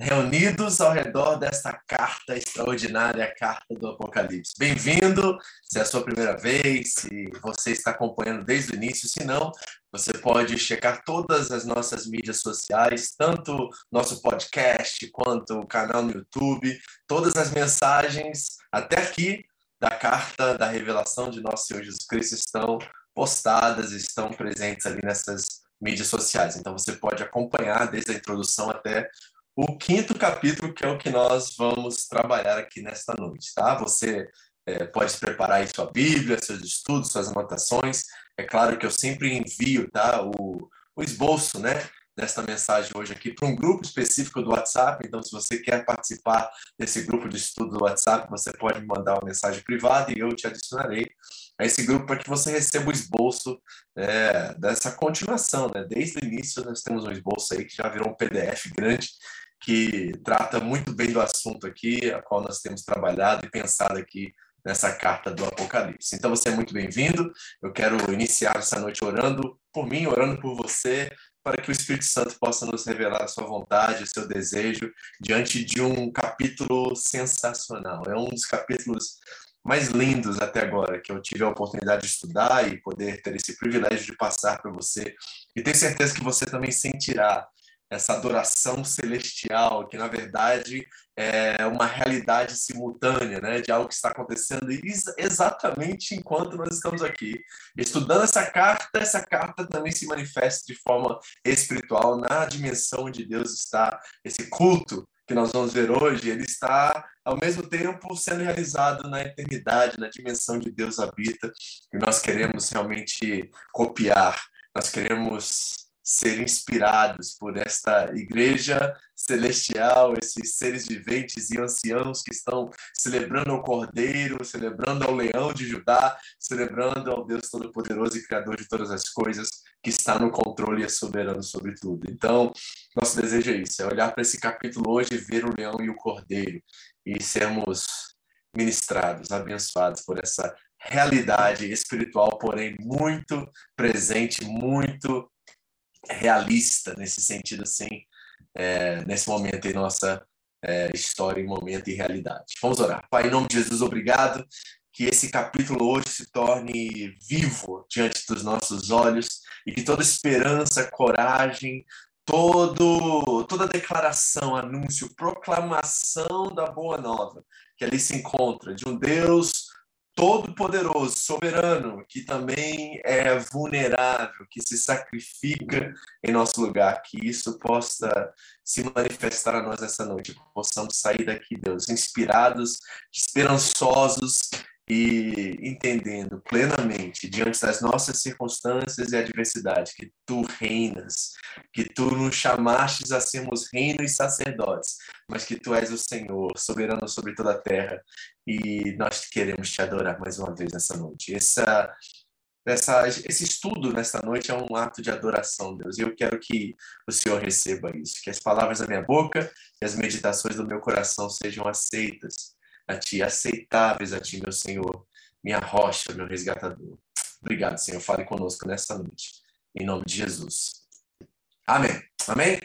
reunidos ao redor desta carta extraordinária, a carta do Apocalipse. Bem-vindo, se é a sua primeira vez, se você está acompanhando desde o início, se não, você pode checar todas as nossas mídias sociais, tanto nosso podcast quanto o canal no YouTube, todas as mensagens até aqui da carta da revelação de nosso Senhor Jesus Cristo estão postadas, estão presentes ali nessas mídias sociais. Então você pode acompanhar desde a introdução até o quinto capítulo, que é o que nós vamos trabalhar aqui nesta noite, tá? Você é, pode preparar aí sua Bíblia, seus estudos, suas anotações. É claro que eu sempre envio, tá? O, o esboço, né? Desta mensagem hoje aqui para um grupo específico do WhatsApp. Então, se você quer participar desse grupo de estudo do WhatsApp, você pode me mandar uma mensagem privada e eu te adicionarei a esse grupo para que você receba o esboço é, dessa continuação, né? Desde o início nós temos um esboço aí que já virou um PDF grande que trata muito bem do assunto aqui, a qual nós temos trabalhado e pensado aqui nessa carta do Apocalipse. Então você é muito bem-vindo. Eu quero iniciar essa noite orando por mim, orando por você, para que o Espírito Santo possa nos revelar a sua vontade, o seu desejo diante de um capítulo sensacional. É um dos capítulos mais lindos até agora que eu tive a oportunidade de estudar e poder ter esse privilégio de passar para você. E tenho certeza que você também sentirá essa adoração celestial, que na verdade é uma realidade simultânea, né, de algo que está acontecendo exatamente enquanto nós estamos aqui estudando essa carta. Essa carta também se manifesta de forma espiritual na dimensão onde Deus está. Esse culto que nós vamos ver hoje, ele está ao mesmo tempo sendo realizado na eternidade, na dimensão de Deus habita, e nós queremos realmente copiar. Nós queremos ser inspirados por esta igreja celestial, esses seres viventes e anciãos que estão celebrando ao Cordeiro, celebrando ao Leão de Judá, celebrando ao Deus Todo-Poderoso e Criador de todas as coisas, que está no controle e é soberano sobre tudo. Então, nosso desejo é isso, é olhar para esse capítulo hoje e ver o Leão e o Cordeiro e sermos ministrados, abençoados por essa realidade espiritual, porém muito presente, muito realista nesse sentido, assim, é, nesse momento em nossa é, história, em momento e realidade. Vamos orar. Pai, em nome de Jesus, obrigado que esse capítulo hoje se torne vivo diante dos nossos olhos e que toda esperança, coragem, todo, toda declaração, anúncio, proclamação da boa nova que ali se encontra de um Deus todo-poderoso, soberano, que também é vulnerável, que se sacrifica em nosso lugar, que isso possa se manifestar a nós essa noite, que possamos sair daqui, Deus, inspirados, esperançosos e entendendo plenamente, diante das nossas circunstâncias e adversidade, que tu reinas, que tu nos chamastes a sermos reino e sacerdotes, mas que tu és o Senhor, soberano sobre toda a terra, e nós queremos te adorar mais uma vez nessa noite. Essa, essa, esse estudo nesta noite é um ato de adoração, Deus, e eu quero que o Senhor receba isso, que as palavras da minha boca e as meditações do meu coração sejam aceitas a Ti, aceitáveis a Ti, meu Senhor, minha rocha, meu resgatador. Obrigado, Senhor. Fale conosco nesta noite. Em nome de Jesus. Amém. Amém?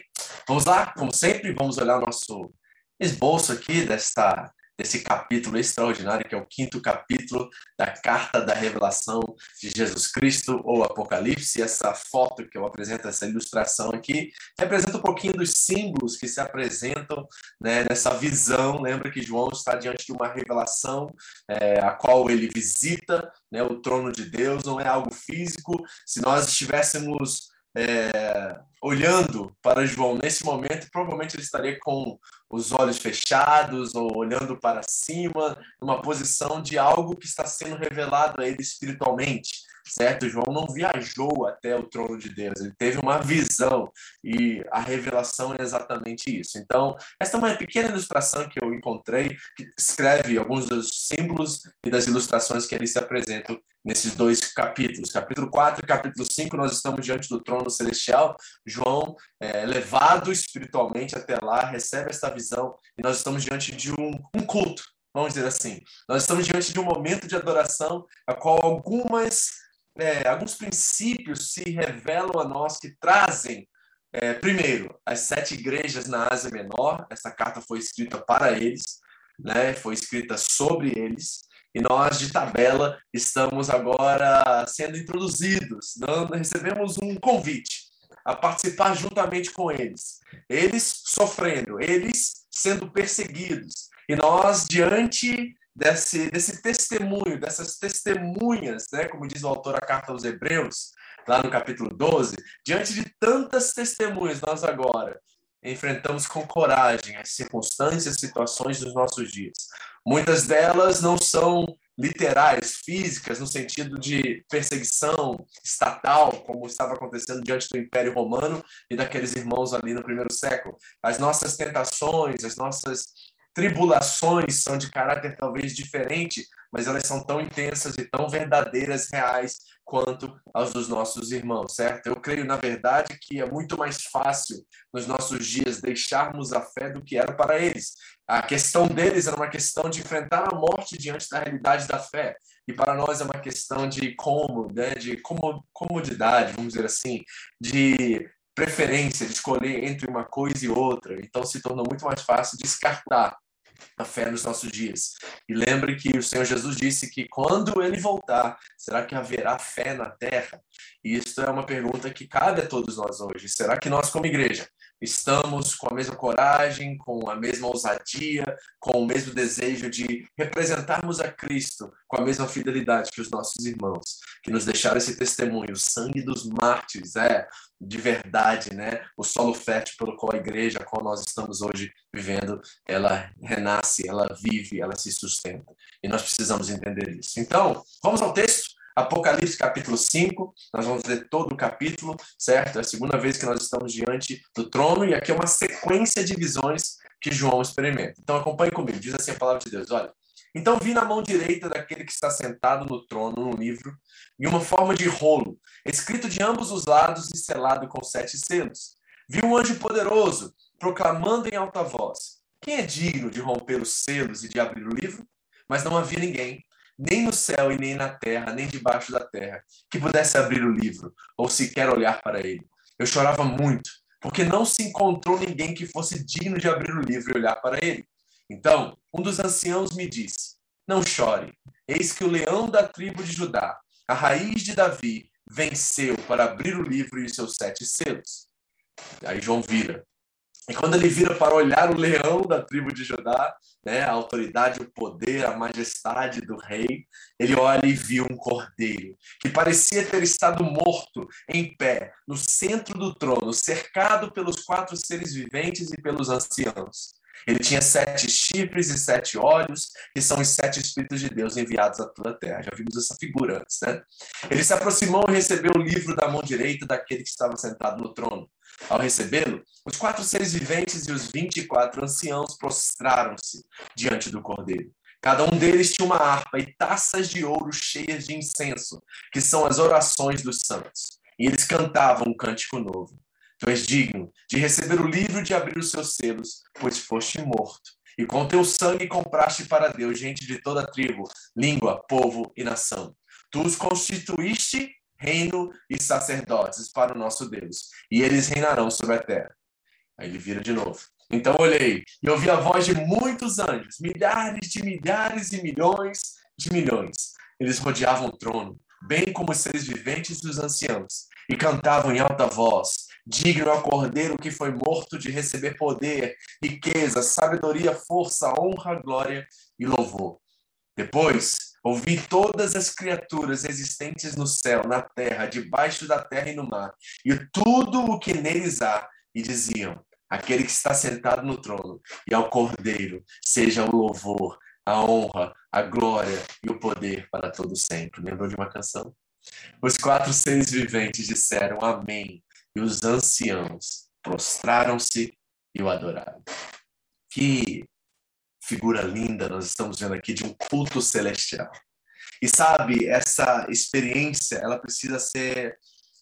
Vamos lá, como sempre, vamos olhar o nosso esboço aqui desta desse capítulo extraordinário, que é o quinto capítulo da Carta da Revelação de Jesus Cristo, ou Apocalipse. Essa foto que eu apresento, essa ilustração aqui, representa um pouquinho dos símbolos que se apresentam né, nessa visão. Lembra que João está diante de uma revelação, é, a qual ele visita né, o trono de Deus, não é algo físico. Se nós estivéssemos é, olhando para João nesse momento, provavelmente ele estaria com os olhos fechados ou olhando para cima, numa posição de algo que está sendo revelado a ele espiritualmente certo? João não viajou até o trono de Deus, ele teve uma visão e a revelação é exatamente isso. Então, esta é uma pequena ilustração que eu encontrei, que escreve alguns dos símbolos e das ilustrações que ali se apresentam nesses dois capítulos. Capítulo 4 e capítulo 5, nós estamos diante do trono celestial. João é levado espiritualmente até lá, recebe esta visão e nós estamos diante de um, um culto. Vamos dizer assim, nós estamos diante de um momento de adoração, a qual algumas é, alguns princípios se revelam a nós que trazem é, primeiro, as sete igrejas na Ásia Menor, essa carta foi escrita para eles, né? foi escrita sobre eles, e nós, de tabela, estamos agora sendo introduzidos, dando, recebemos um convite a participar juntamente com eles. Eles sofrendo, eles sendo perseguidos, e nós, diante desse, desse testemunho, dessas testemunhas, né, como diz o autor da carta aos Hebreus, lá no capítulo 12, diante de tantas testemunhas, nós agora enfrentamos com coragem as circunstâncias, situações dos nossos dias. Muitas delas não são literais, físicas, no sentido de perseguição estatal, como estava acontecendo diante do Império Romano e daqueles irmãos ali no primeiro século. As nossas tentações, as nossas tribulações são de caráter talvez diferente, mas elas são tão intensas e tão verdadeiras, reais, quanto as dos nossos irmãos, certo? Eu creio, na verdade, que é muito mais fácil nos nossos dias deixarmos a fé do que era para eles. A questão deles era uma questão de enfrentar a morte diante da realidade da fé. E para nós é uma questão de como, né? de comodidade, vamos dizer assim, de preferência, de escolher entre uma coisa e outra. Então se tornou muito mais fácil descartar a fé nos nossos dias. E lembre que o Senhor Jesus disse que quando ele voltar, será que haverá fé na terra? E isso é uma pergunta que cabe a todos nós hoje. Será que nós, como igreja, estamos com a mesma coragem, com a mesma ousadia, com o mesmo desejo de representarmos a Cristo com a mesma fidelidade que os nossos irmãos, que nos deixaram esse testemunho, o sangue dos mártires, é de verdade, né? O solo fértil pelo qual a igreja, a qual nós estamos hoje vivendo, ela renasce, ela vive, ela se sustenta. E nós precisamos entender isso. Então, vamos ao texto. Apocalipse capítulo 5, nós vamos ler todo o capítulo, certo? É a segunda vez que nós estamos diante do trono, e aqui é uma sequência de visões que João experimenta. Então acompanhe comigo, diz assim a palavra de Deus: olha. Então vi na mão direita daquele que está sentado no trono, no livro, em uma forma de rolo, escrito de ambos os lados e selado com sete selos. Vi um anjo poderoso, proclamando em alta voz: Quem é digno de romper os selos e de abrir o livro? Mas não havia ninguém nem no céu e nem na terra, nem debaixo da terra, que pudesse abrir o livro ou sequer olhar para ele. Eu chorava muito, porque não se encontrou ninguém que fosse digno de abrir o livro e olhar para ele. Então, um dos anciãos me disse: Não chore, eis que o leão da tribo de Judá, a raiz de Davi, venceu para abrir o livro e os seus sete selos. Aí João vira e quando ele vira para olhar o leão da tribo de Judá, né, a autoridade, o poder, a majestade do rei, ele olha e viu um cordeiro que parecia ter estado morto em pé no centro do trono, cercado pelos quatro seres viventes e pelos anciãos. Ele tinha sete chifres e sete olhos, que são os sete Espíritos de Deus enviados a toda a terra. Já vimos essa figura antes, né? Ele se aproximou e recebeu o livro da mão direita daquele que estava sentado no trono. Ao recebê-lo, os quatro seres viventes e os vinte e quatro anciãos prostraram-se diante do cordeiro. Cada um deles tinha uma harpa e taças de ouro cheias de incenso, que são as orações dos santos. E eles cantavam um cântico novo. Tu és digno de receber o livro de abrir os seus selos, pois foste morto. E com teu sangue compraste para Deus gente de toda tribo, língua, povo e nação. Tu os constituíste reino e sacerdotes para o nosso Deus, e eles reinarão sobre a terra. Aí ele vira de novo. Então olhei e ouvi a voz de muitos anjos, milhares de milhares e milhões de milhões. Eles rodeavam o trono, bem como os seres viventes dos anciãos, e cantavam em alta voz: Digno é o cordeiro que foi morto de receber poder, riqueza, sabedoria, força, honra, glória e louvor. Depois Ouvi todas as criaturas existentes no céu, na terra, debaixo da terra e no mar, e tudo o que neles há, e diziam: Aquele que está sentado no trono e ao Cordeiro, seja o louvor, a honra, a glória e o poder para todo sempre. Lembrou de uma canção? Os quatro seres viventes disseram Amém, e os anciãos prostraram-se e o adoraram. Que figura linda nós estamos vendo aqui de um culto celestial. E sabe, essa experiência, ela precisa ser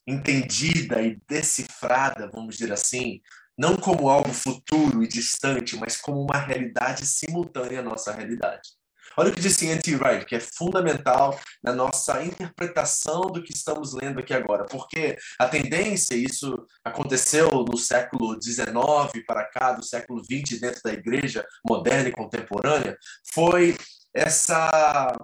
entendida e decifrada, vamos dizer assim, não como algo futuro e distante, mas como uma realidade simultânea à nossa realidade. Olha o que disse N.T. Wright, que é fundamental na nossa interpretação do que estamos lendo aqui agora, porque a tendência, isso aconteceu no século XIX para cá, do século XX, dentro da igreja moderna e contemporânea, foi essa,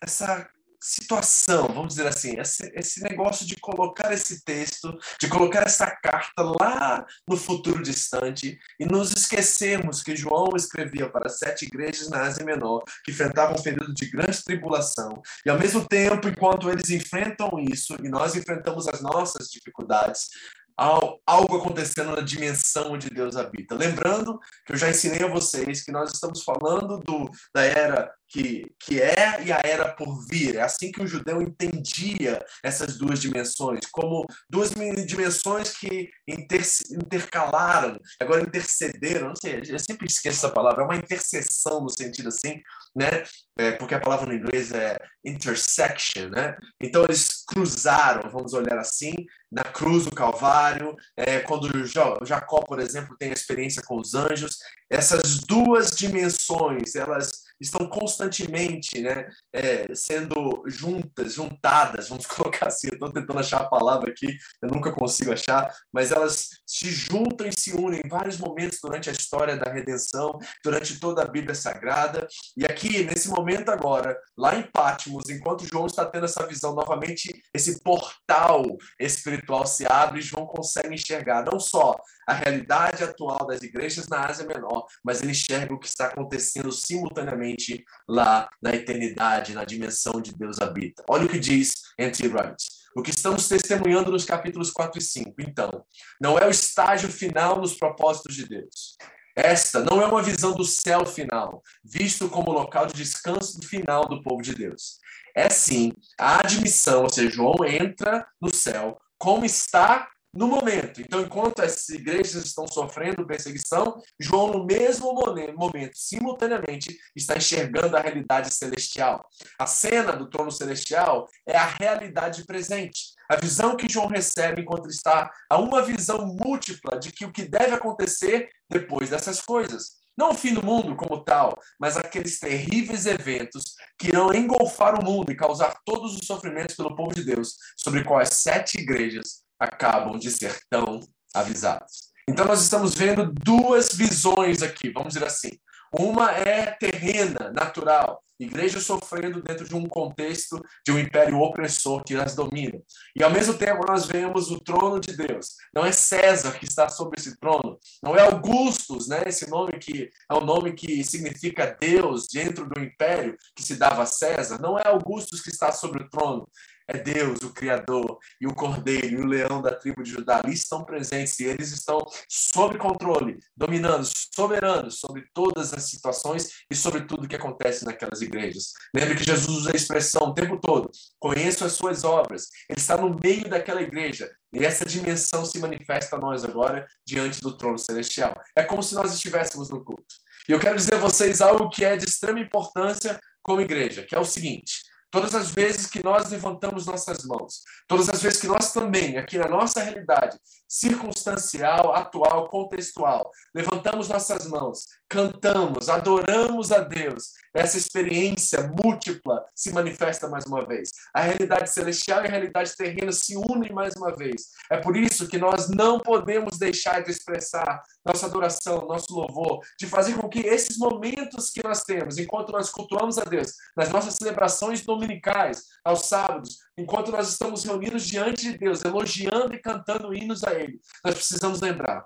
essa situação, vamos dizer assim, esse, esse negócio de colocar esse texto, de colocar essa carta lá no futuro distante e nos esquecermos que João escrevia para sete igrejas na Ásia Menor que enfrentavam um período de grande tribulação e ao mesmo tempo, enquanto eles enfrentam isso e nós enfrentamos as nossas dificuldades, algo acontecendo na dimensão onde Deus habita. Lembrando que eu já ensinei a vocês que nós estamos falando do, da era que, que é e a era por vir. É assim que o judeu entendia essas duas dimensões, como duas dimensões que inter, intercalaram, agora intercederam. Não sei, eu sempre esqueço essa palavra, é uma interseção no sentido assim, né? É, porque a palavra no inglês é intersection, né? Então eles cruzaram, vamos olhar assim, na cruz do Calvário, é, quando Jacó, por exemplo, tem a experiência com os anjos, essas duas dimensões, elas estão constantemente né, é, sendo juntas, juntadas, vamos colocar assim, eu estou tentando achar a palavra aqui, eu nunca consigo achar, mas elas se juntam e se unem em vários momentos durante a história da redenção, durante toda a Bíblia Sagrada, e aqui, nesse momento agora, lá em Pátimos, enquanto João está tendo essa visão novamente, esse portal espiritual se abre e João consegue enxergar não só a realidade atual das igrejas na Ásia Menor, mas ele enxerga o que está acontecendo simultaneamente lá na eternidade, na dimensão onde Deus habita. Olha o que diz N.T. Wright. O que estamos testemunhando nos capítulos 4 e 5. Então, não é o estágio final nos propósitos de Deus. Esta não é uma visão do céu final, visto como local de descanso final do povo de Deus. É sim a admissão, ou seja, João entra no céu como está no momento. Então, enquanto as igrejas estão sofrendo perseguição, João, no mesmo momento, simultaneamente, está enxergando a realidade celestial. A cena do trono celestial é a realidade presente. A visão que João recebe enquanto está a uma visão múltipla de que o que deve acontecer depois dessas coisas. Não o fim do mundo como tal, mas aqueles terríveis eventos que irão engolfar o mundo e causar todos os sofrimentos pelo povo de Deus, sobre quais sete igrejas acabam de ser tão avisados. Então, nós estamos vendo duas visões aqui, vamos dizer assim. Uma é terrena, natural, igreja sofrendo dentro de um contexto de um império opressor que as domina. E ao mesmo tempo nós vemos o trono de Deus. Não é César que está sobre esse trono, não é Augustus, né? Esse nome que é o nome que significa Deus dentro do império que se dava a César. Não é Augustus que está sobre o trono, é Deus, o Criador, e o Cordeiro, e o leão da tribo de Judá ali estão presentes e eles estão sob controle, dominando, soberanos sobre todas as situações e sobre tudo que acontece naquelas igrejas. Lembre que Jesus usa a expressão o tempo todo: conheço as suas obras. Ele está no meio daquela igreja e essa dimensão se manifesta a nós agora diante do trono celestial. É como se nós estivéssemos no culto. E eu quero dizer a vocês algo que é de extrema importância como igreja, que é o seguinte: Todas as vezes que nós levantamos nossas mãos, todas as vezes que nós também, aqui na nossa realidade circunstancial, atual, contextual, levantamos nossas mãos, cantamos, adoramos a Deus, essa experiência múltipla se manifesta mais uma vez. A realidade celestial e a realidade terrena se unem mais uma vez. É por isso que nós não podemos deixar de expressar nossa adoração, nosso louvor, de fazer com que esses momentos que nós temos, enquanto nós cultuamos a Deus, nas nossas celebrações dominicais, aos sábados, enquanto nós estamos reunidos diante de Deus, elogiando e cantando hinos a Ele, nós precisamos lembrar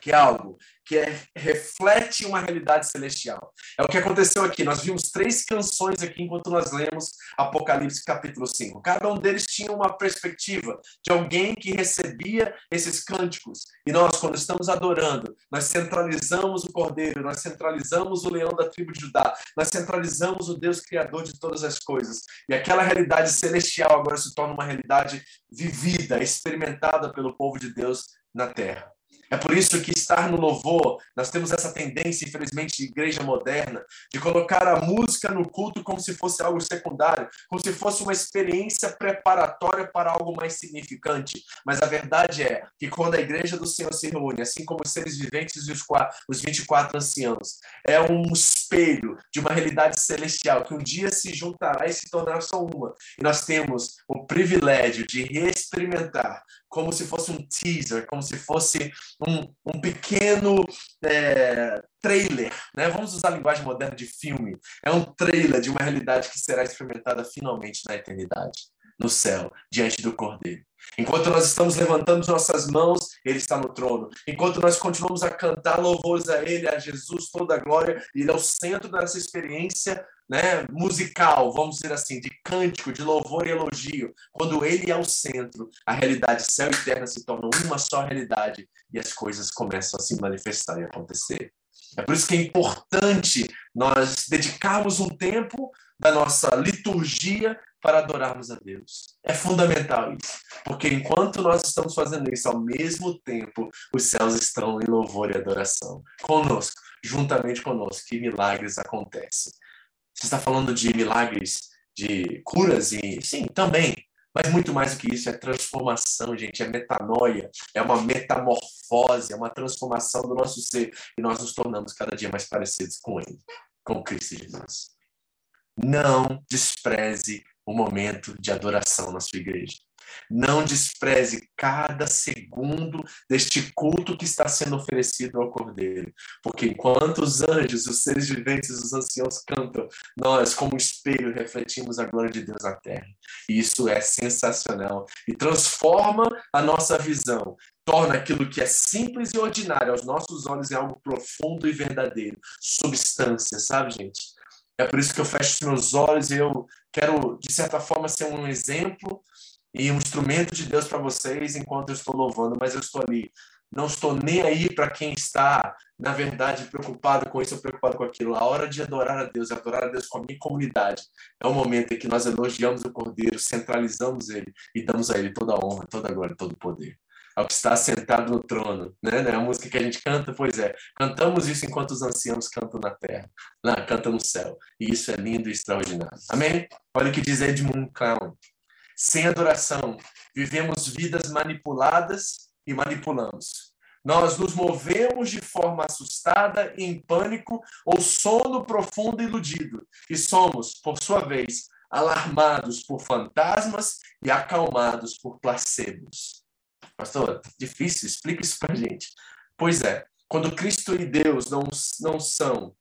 que é algo que é, reflete uma realidade celestial. É o que aconteceu aqui. Nós vimos três canções aqui enquanto nós lemos Apocalipse capítulo 5. Cada um deles tinha uma perspectiva de alguém que recebia esses cânticos. E nós, quando estamos adorando, nós centralizamos o Cordeiro, nós centralizamos o leão da tribo de Judá, nós centralizamos o Deus Criador de todas as coisas. E aquela realidade celestial agora se torna uma realidade vivida, experimentada pelo povo de Deus na terra. É por isso que estar no louvor, nós temos essa tendência, infelizmente, de igreja moderna, de colocar a música no culto como se fosse algo secundário, como se fosse uma experiência preparatória para algo mais significante. Mas a verdade é que quando a igreja do Senhor se reúne, assim como os seres viventes e os, quatro, os 24 anciãos, é um espelho de uma realidade celestial que um dia se juntará e se tornará só uma. E nós temos o privilégio de reexperimentar como se fosse um teaser, como se fosse um, um pequeno é, trailer, né? Vamos usar a linguagem moderna de filme. É um trailer de uma realidade que será experimentada finalmente na eternidade, no céu, diante do Cordeiro. Enquanto nós estamos levantando nossas mãos, Ele está no trono. Enquanto nós continuamos a cantar louvores a Ele, a Jesus, toda a glória, Ele é o centro dessa experiência né, musical, vamos dizer assim, de cântico, de louvor e elogio. Quando Ele é o centro, a realidade céu e terra se tornam uma só realidade e as coisas começam a se manifestar e acontecer. É por isso que é importante nós dedicarmos um tempo da nossa liturgia para adorarmos a Deus. É fundamental isso, porque enquanto nós estamos fazendo isso, ao mesmo tempo, os céus estão em louvor e adoração conosco, juntamente conosco, que milagres acontecem. Você está falando de milagres, de curas e sim, também, mas muito mais do que isso é transformação, gente, é metanoia, é uma metamorfose, é uma transformação do nosso ser e nós nos tornamos cada dia mais parecidos com Ele, com Cristo Jesus. Não despreze o momento de adoração na sua igreja. Não despreze cada segundo deste culto que está sendo oferecido ao Cordeiro, porque enquanto os anjos, os seres viventes, os anciãos cantam, nós, como espelho, refletimos a glória de Deus na terra. E isso é sensacional e transforma a nossa visão, torna aquilo que é simples e ordinário aos nossos olhos em algo profundo e verdadeiro, substância, sabe, gente? É por isso que eu fecho meus olhos e eu quero, de certa forma, ser um exemplo e um instrumento de Deus para vocês enquanto eu estou louvando, mas eu estou ali. Não estou nem aí para quem está, na verdade, preocupado com isso ou preocupado com aquilo. A hora de adorar a Deus, adorar a Deus com a minha comunidade, é o momento em que nós elogiamos o Cordeiro, centralizamos ele e damos a ele toda a honra, toda a glória, todo o poder ao que está sentado no trono, né? É a música que a gente canta, pois é, cantamos isso enquanto os anciãos cantam na terra, lá, cantam no céu, e isso é lindo e extraordinário. Amém? Olha o que diz Edmund Clown. Sem adoração, vivemos vidas manipuladas e manipulamos. Nós nos movemos de forma assustada e em pânico ou sono profundo e iludido, e somos, por sua vez, alarmados por fantasmas e acalmados por placebos. Pastor, difícil, explica isso para gente. Pois é, quando Cristo e Deus não, não são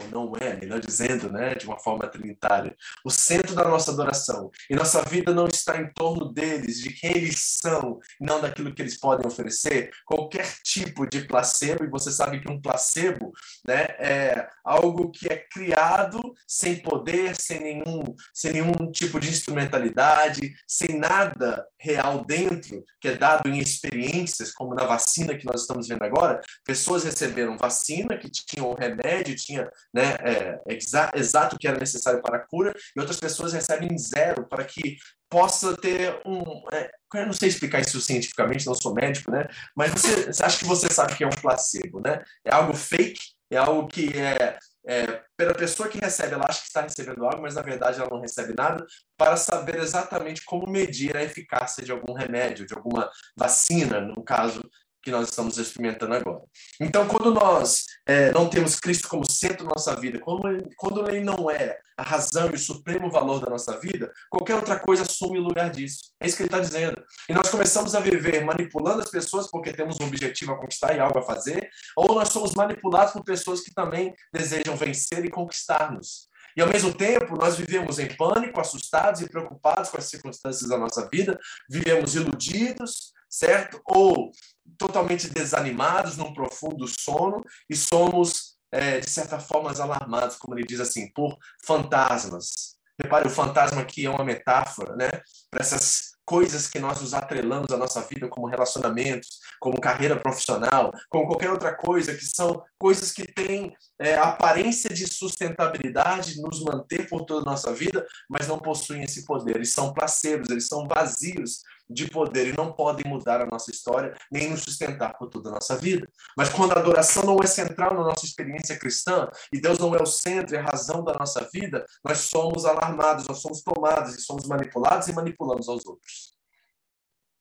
ou não é, melhor dizendo, né, de uma forma trinitária, o centro da nossa adoração. E nossa vida não está em torno deles, de quem eles são, não daquilo que eles podem oferecer. Qualquer tipo de placebo, e você sabe que um placebo né, é algo que é criado sem poder, sem nenhum, sem nenhum tipo de instrumentalidade, sem nada real dentro, que é dado em experiências, como na vacina que nós estamos vendo agora. Pessoas receberam vacina que tinham um remédio, tinha né, é, exa exato o que era necessário para a cura, e outras pessoas recebem zero para que possa ter um. É, eu não sei explicar isso cientificamente, não sou médico, né? Mas você, você acha que você sabe que é um placebo, né? É algo fake, é algo que é, é, pela pessoa que recebe, ela acha que está recebendo algo, mas na verdade ela não recebe nada, para saber exatamente como medir a eficácia de algum remédio, de alguma vacina, no caso que nós estamos experimentando agora. Então, quando nós é, não temos Cristo como centro da nossa vida, quando ele, quando ele não é a razão e o supremo valor da nossa vida, qualquer outra coisa assume o lugar disso. É isso que ele está dizendo. E nós começamos a viver manipulando as pessoas porque temos um objetivo a conquistar e algo a fazer, ou nós somos manipulados por pessoas que também desejam vencer e conquistar-nos. E ao mesmo tempo, nós vivemos em pânico, assustados e preocupados com as circunstâncias da nossa vida, vivemos iludidos, certo? Ou totalmente desanimados num profundo sono e somos, é, de certa forma, alarmados, como ele diz assim, por fantasmas. Repare, o fantasma aqui é uma metáfora né, para essas coisas que nós nos atrelamos à nossa vida, como relacionamentos, como carreira profissional, como qualquer outra coisa, que são coisas que têm é, aparência de sustentabilidade, nos manter por toda a nossa vida, mas não possuem esse poder. Eles são placebos, eles são vazios de poder e não podem mudar a nossa história nem nos sustentar por toda a nossa vida. Mas quando a adoração não é central na nossa experiência cristã e Deus não é o centro e a razão da nossa vida, nós somos alarmados, nós somos tomados e somos manipulados e manipulamos aos outros.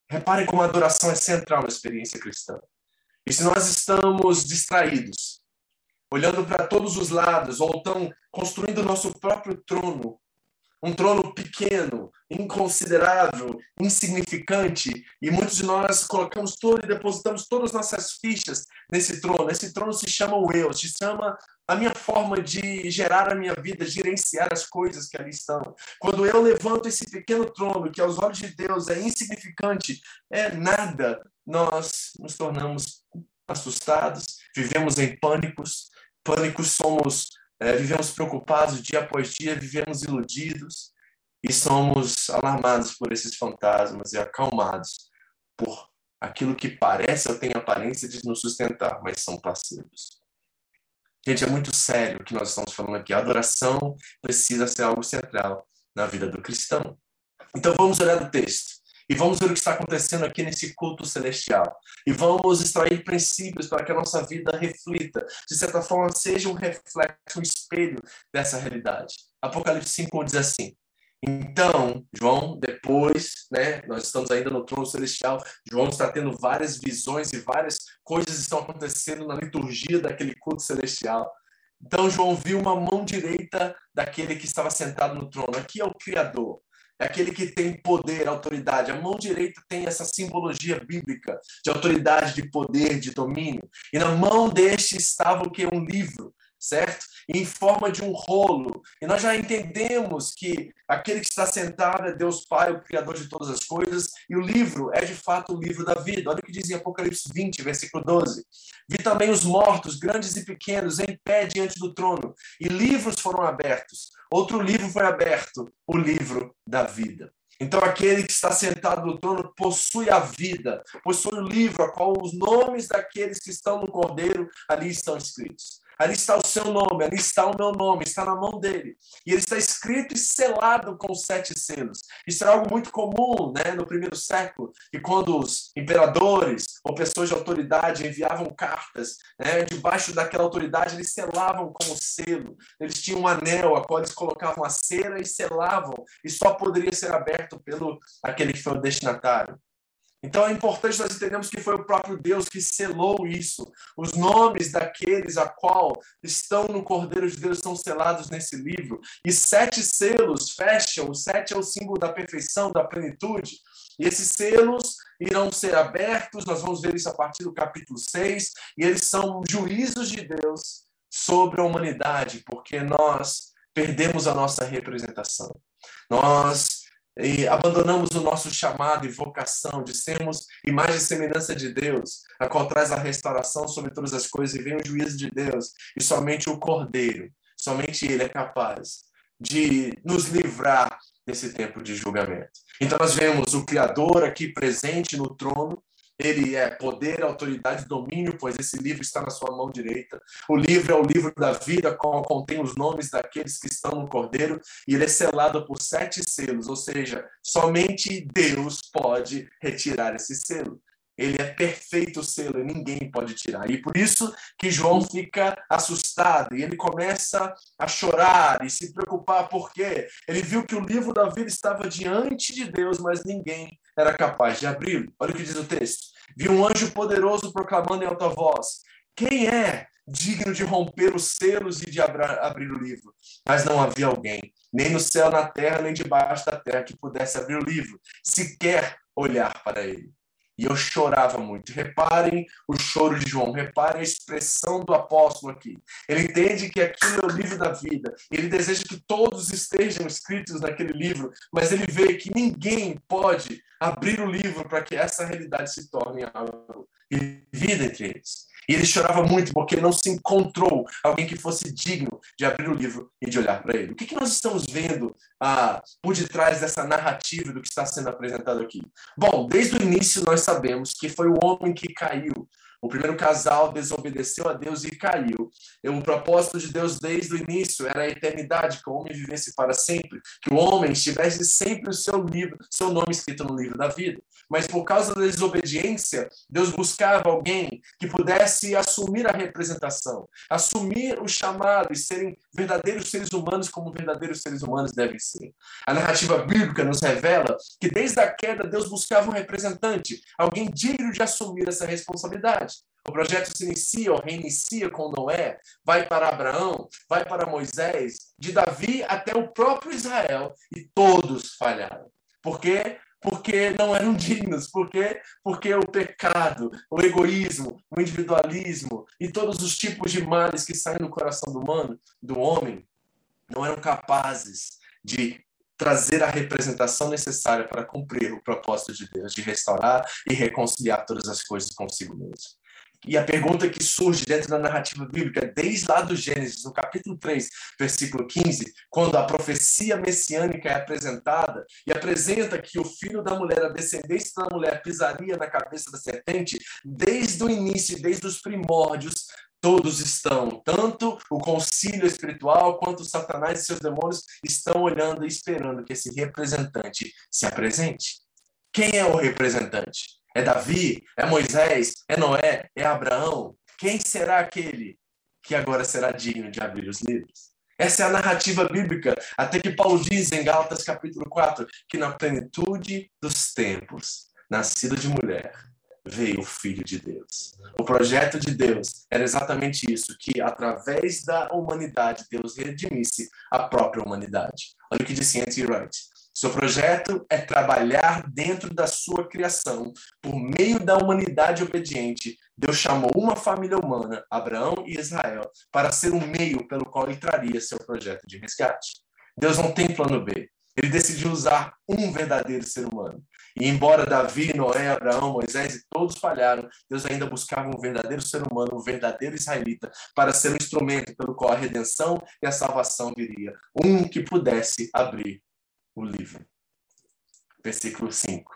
Reparem como a adoração é central na experiência cristã. E se nós estamos distraídos, olhando para todos os lados, ou estão construindo nosso próprio trono, um trono pequeno, inconsiderável, insignificante, e muitos de nós colocamos todo e depositamos todas as nossas fichas nesse trono. Esse trono se chama o eu, se chama a minha forma de gerar a minha vida, gerenciar as coisas que ali estão. Quando eu levanto esse pequeno trono, que aos olhos de Deus é insignificante, é nada, nós nos tornamos assustados, vivemos em pânicos, pânicos somos é, vivemos preocupados dia após dia, vivemos iludidos e somos alarmados por esses fantasmas e acalmados por aquilo que parece ou tem aparência de nos sustentar, mas são passivos. Gente, é muito sério o que nós estamos falando aqui. A adoração precisa ser algo central na vida do cristão. Então vamos olhar o texto. E vamos ver o que está acontecendo aqui nesse culto celestial. E vamos extrair princípios para que a nossa vida reflita, de certa forma, seja um reflexo, um espelho dessa realidade. Apocalipse 5 diz assim: então, João, depois, né, nós estamos ainda no trono celestial, João está tendo várias visões e várias coisas estão acontecendo na liturgia daquele culto celestial. Então, João viu uma mão direita daquele que estava sentado no trono. Aqui é o Criador é aquele que tem poder, autoridade. A mão direita tem essa simbologia bíblica de autoridade, de poder, de domínio. E na mão deste estava o que? Um livro, certo? Em forma de um rolo. E nós já entendemos que aquele que está sentado é Deus Pai, o Criador de todas as coisas, e o livro é de fato o livro da vida. Olha o que diz em Apocalipse 20, versículo 12. Vi também os mortos, grandes e pequenos, em pé diante do trono, e livros foram abertos. Outro livro foi aberto, o livro da vida. Então, aquele que está sentado no trono possui a vida, possui o livro, a qual os nomes daqueles que estão no cordeiro ali estão escritos. Ali está o seu nome, ali está o meu nome, está na mão dele. E ele está escrito e selado com sete selos. Isso era algo muito comum né, no primeiro século, que quando os imperadores ou pessoas de autoridade enviavam cartas, né, debaixo daquela autoridade eles selavam com o selo. Eles tinham um anel a qual eles colocavam a cera e selavam, e só poderia ser aberto pelo aquele que foi o destinatário. Então é importante nós entendermos que foi o próprio Deus que selou isso. Os nomes daqueles a qual estão no Cordeiro de Deus são selados nesse livro. E sete selos fecham, o sete é o símbolo da perfeição, da plenitude. E esses selos irão ser abertos, nós vamos ver isso a partir do capítulo 6, e eles são juízos de Deus sobre a humanidade, porque nós perdemos a nossa representação. Nós e abandonamos o nosso chamado e vocação de sermos imagem e semelhança de Deus, a qual traz a restauração sobre todas as coisas e vem o juízo de Deus, e somente o Cordeiro, somente Ele é capaz de nos livrar desse tempo de julgamento. Então nós vemos o Criador aqui presente no trono, ele é poder, autoridade, domínio, pois esse livro está na sua mão direita. O livro é o livro da vida, qual contém os nomes daqueles que estão no Cordeiro, e ele é selado por sete selos, ou seja, somente Deus pode retirar esse selo. Ele é perfeito selo e ninguém pode tirar. E por isso que João fica assustado e ele começa a chorar e se preocupar, porque ele viu que o livro da vida estava diante de Deus, mas ninguém era capaz de abri-lo. Olha o que diz o texto. Viu um anjo poderoso proclamando em alta voz: Quem é digno de romper os selos e de abrir o livro? Mas não havia alguém, nem no céu, na terra, nem debaixo da terra, que pudesse abrir o livro, sequer olhar para ele. E eu chorava muito. Reparem o choro de João, reparem a expressão do apóstolo aqui. Ele entende que aquilo é o livro da vida. Ele deseja que todos estejam escritos naquele livro, mas ele vê que ninguém pode abrir o livro para que essa realidade se torne algo e vida entre eles. E ele chorava muito porque não se encontrou alguém que fosse digno de abrir o livro e de olhar para ele. O que, que nós estamos vendo ah, por detrás dessa narrativa do que está sendo apresentado aqui? Bom, desde o início nós sabemos que foi o homem que caiu. O primeiro casal desobedeceu a Deus e caiu. E o propósito de Deus desde o início era a eternidade, que o homem vivesse para sempre, que o homem tivesse sempre o seu livro, seu nome escrito no livro da vida. Mas por causa da desobediência, Deus buscava alguém que pudesse assumir a representação, assumir o chamado e serem verdadeiros seres humanos como verdadeiros seres humanos devem ser. A narrativa bíblica nos revela que desde a queda Deus buscava um representante, alguém digno de assumir essa responsabilidade. O projeto se inicia ou reinicia com Noé, vai para Abraão, vai para Moisés, de Davi até o próprio Israel, e todos falharam. Por quê? Porque não eram dignos, porque porque o pecado, o egoísmo, o individualismo e todos os tipos de males que saem do coração do humano, do homem, não eram capazes de trazer a representação necessária para cumprir o propósito de Deus, de restaurar e reconciliar todas as coisas consigo mesmo. E a pergunta que surge dentro da narrativa bíblica, desde lá do Gênesis, no capítulo 3, versículo 15, quando a profecia messiânica é apresentada e apresenta que o filho da mulher, a descendência da mulher, pisaria na cabeça da serpente, desde o início, desde os primórdios, todos estão, tanto o concílio espiritual quanto Satanás e seus demônios estão olhando e esperando que esse representante se apresente. Quem é o representante? É Davi? É Moisés? É Noé? É Abraão? Quem será aquele que agora será digno de abrir os livros? Essa é a narrativa bíblica, até que Paulo diz em Gálatas capítulo 4 que na plenitude dos tempos, nascido de mulher, veio o Filho de Deus. O projeto de Deus era exatamente isso, que através da humanidade Deus redimisse a própria humanidade. Olha o que disse Anthony Wright. Seu projeto é trabalhar dentro da sua criação, por meio da humanidade obediente. Deus chamou uma família humana, Abraão e Israel, para ser um meio pelo qual ele traria seu projeto de resgate. Deus não tem plano B. Ele decidiu usar um verdadeiro ser humano. E embora Davi, Noé, Abraão, Moisés e todos falharam, Deus ainda buscava um verdadeiro ser humano, um verdadeiro israelita, para ser o um instrumento pelo qual a redenção e a salvação viria. Um que pudesse abrir o livro. Versículo 5.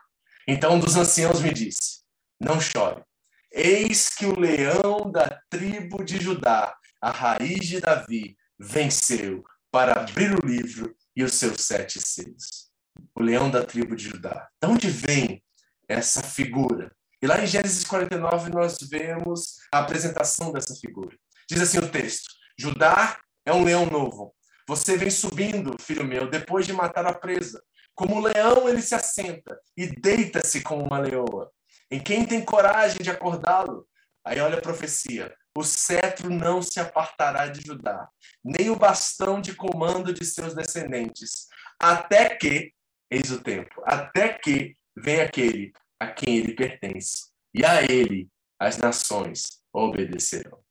Então um dos anciãos me disse: Não chore. Eis que o leão da tribo de Judá, a raiz de Davi, venceu para abrir o livro e os seus sete selos. O leão da tribo de Judá. De onde vem essa figura? E lá em Gênesis 49 nós vemos a apresentação dessa figura. Diz assim o texto: Judá é um leão novo, você vem subindo, filho meu, depois de matar a presa. Como leão, ele se assenta e deita-se como uma leoa. Em quem tem coragem de acordá-lo? Aí olha a profecia. O cetro não se apartará de Judá, nem o bastão de comando de seus descendentes, até que, eis o tempo, até que venha aquele a quem ele pertence, e a ele as nações obedecerão.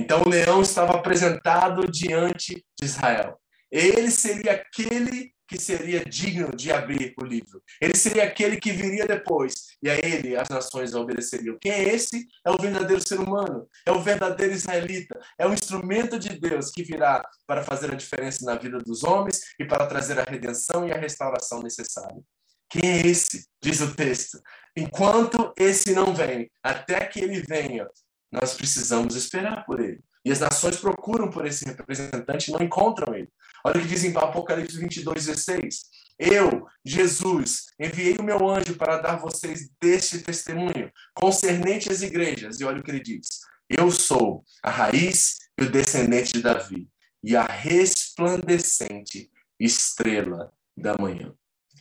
Então o leão estava apresentado diante de Israel. Ele seria aquele que seria digno de abrir o livro. Ele seria aquele que viria depois, e a ele as nações obedeceriam. Quem é esse? É o verdadeiro ser humano, é o verdadeiro israelita, é o instrumento de Deus que virá para fazer a diferença na vida dos homens e para trazer a redenção e a restauração necessária. Quem é esse? Diz o texto. Enquanto esse não vem, até que ele venha, nós precisamos esperar por ele. E as nações procuram por esse representante e não encontram ele. Olha o que diz em Apocalipse 22, 16. Eu, Jesus, enviei o meu anjo para dar vocês deste testemunho concernente às igrejas. E olha o que ele diz. Eu sou a raiz e o descendente de Davi e a resplandecente estrela da manhã.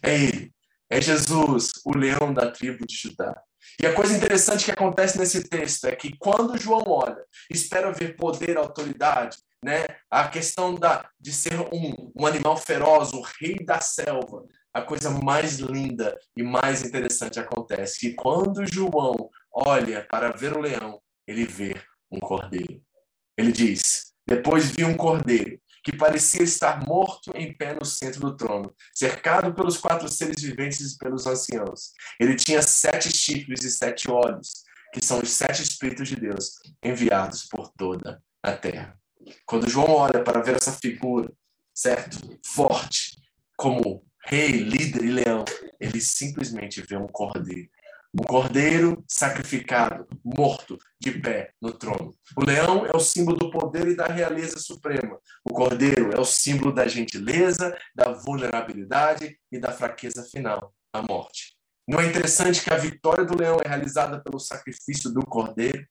É ele. É Jesus, o leão da tribo de Judá. E a coisa interessante que acontece nesse texto é que quando João olha, espera ver poder, autoridade, né? A questão da, de ser um, um animal feroz, o rei da selva, a coisa mais linda e mais interessante acontece que quando João olha para ver o leão, ele vê um cordeiro. Ele diz: Depois vi um cordeiro que parecia estar morto em pé no centro do trono, cercado pelos quatro seres viventes e pelos anciãos. Ele tinha sete chifres e sete olhos, que são os sete Espíritos de Deus enviados por toda a terra. Quando João olha para ver essa figura, certo? Forte, como rei, líder e leão, ele simplesmente vê um cordeiro um cordeiro sacrificado, morto, de pé no trono. O leão é o símbolo do poder e da realeza suprema. O cordeiro é o símbolo da gentileza, da vulnerabilidade e da fraqueza final, a morte. Não é interessante que a vitória do leão é realizada pelo sacrifício do cordeiro?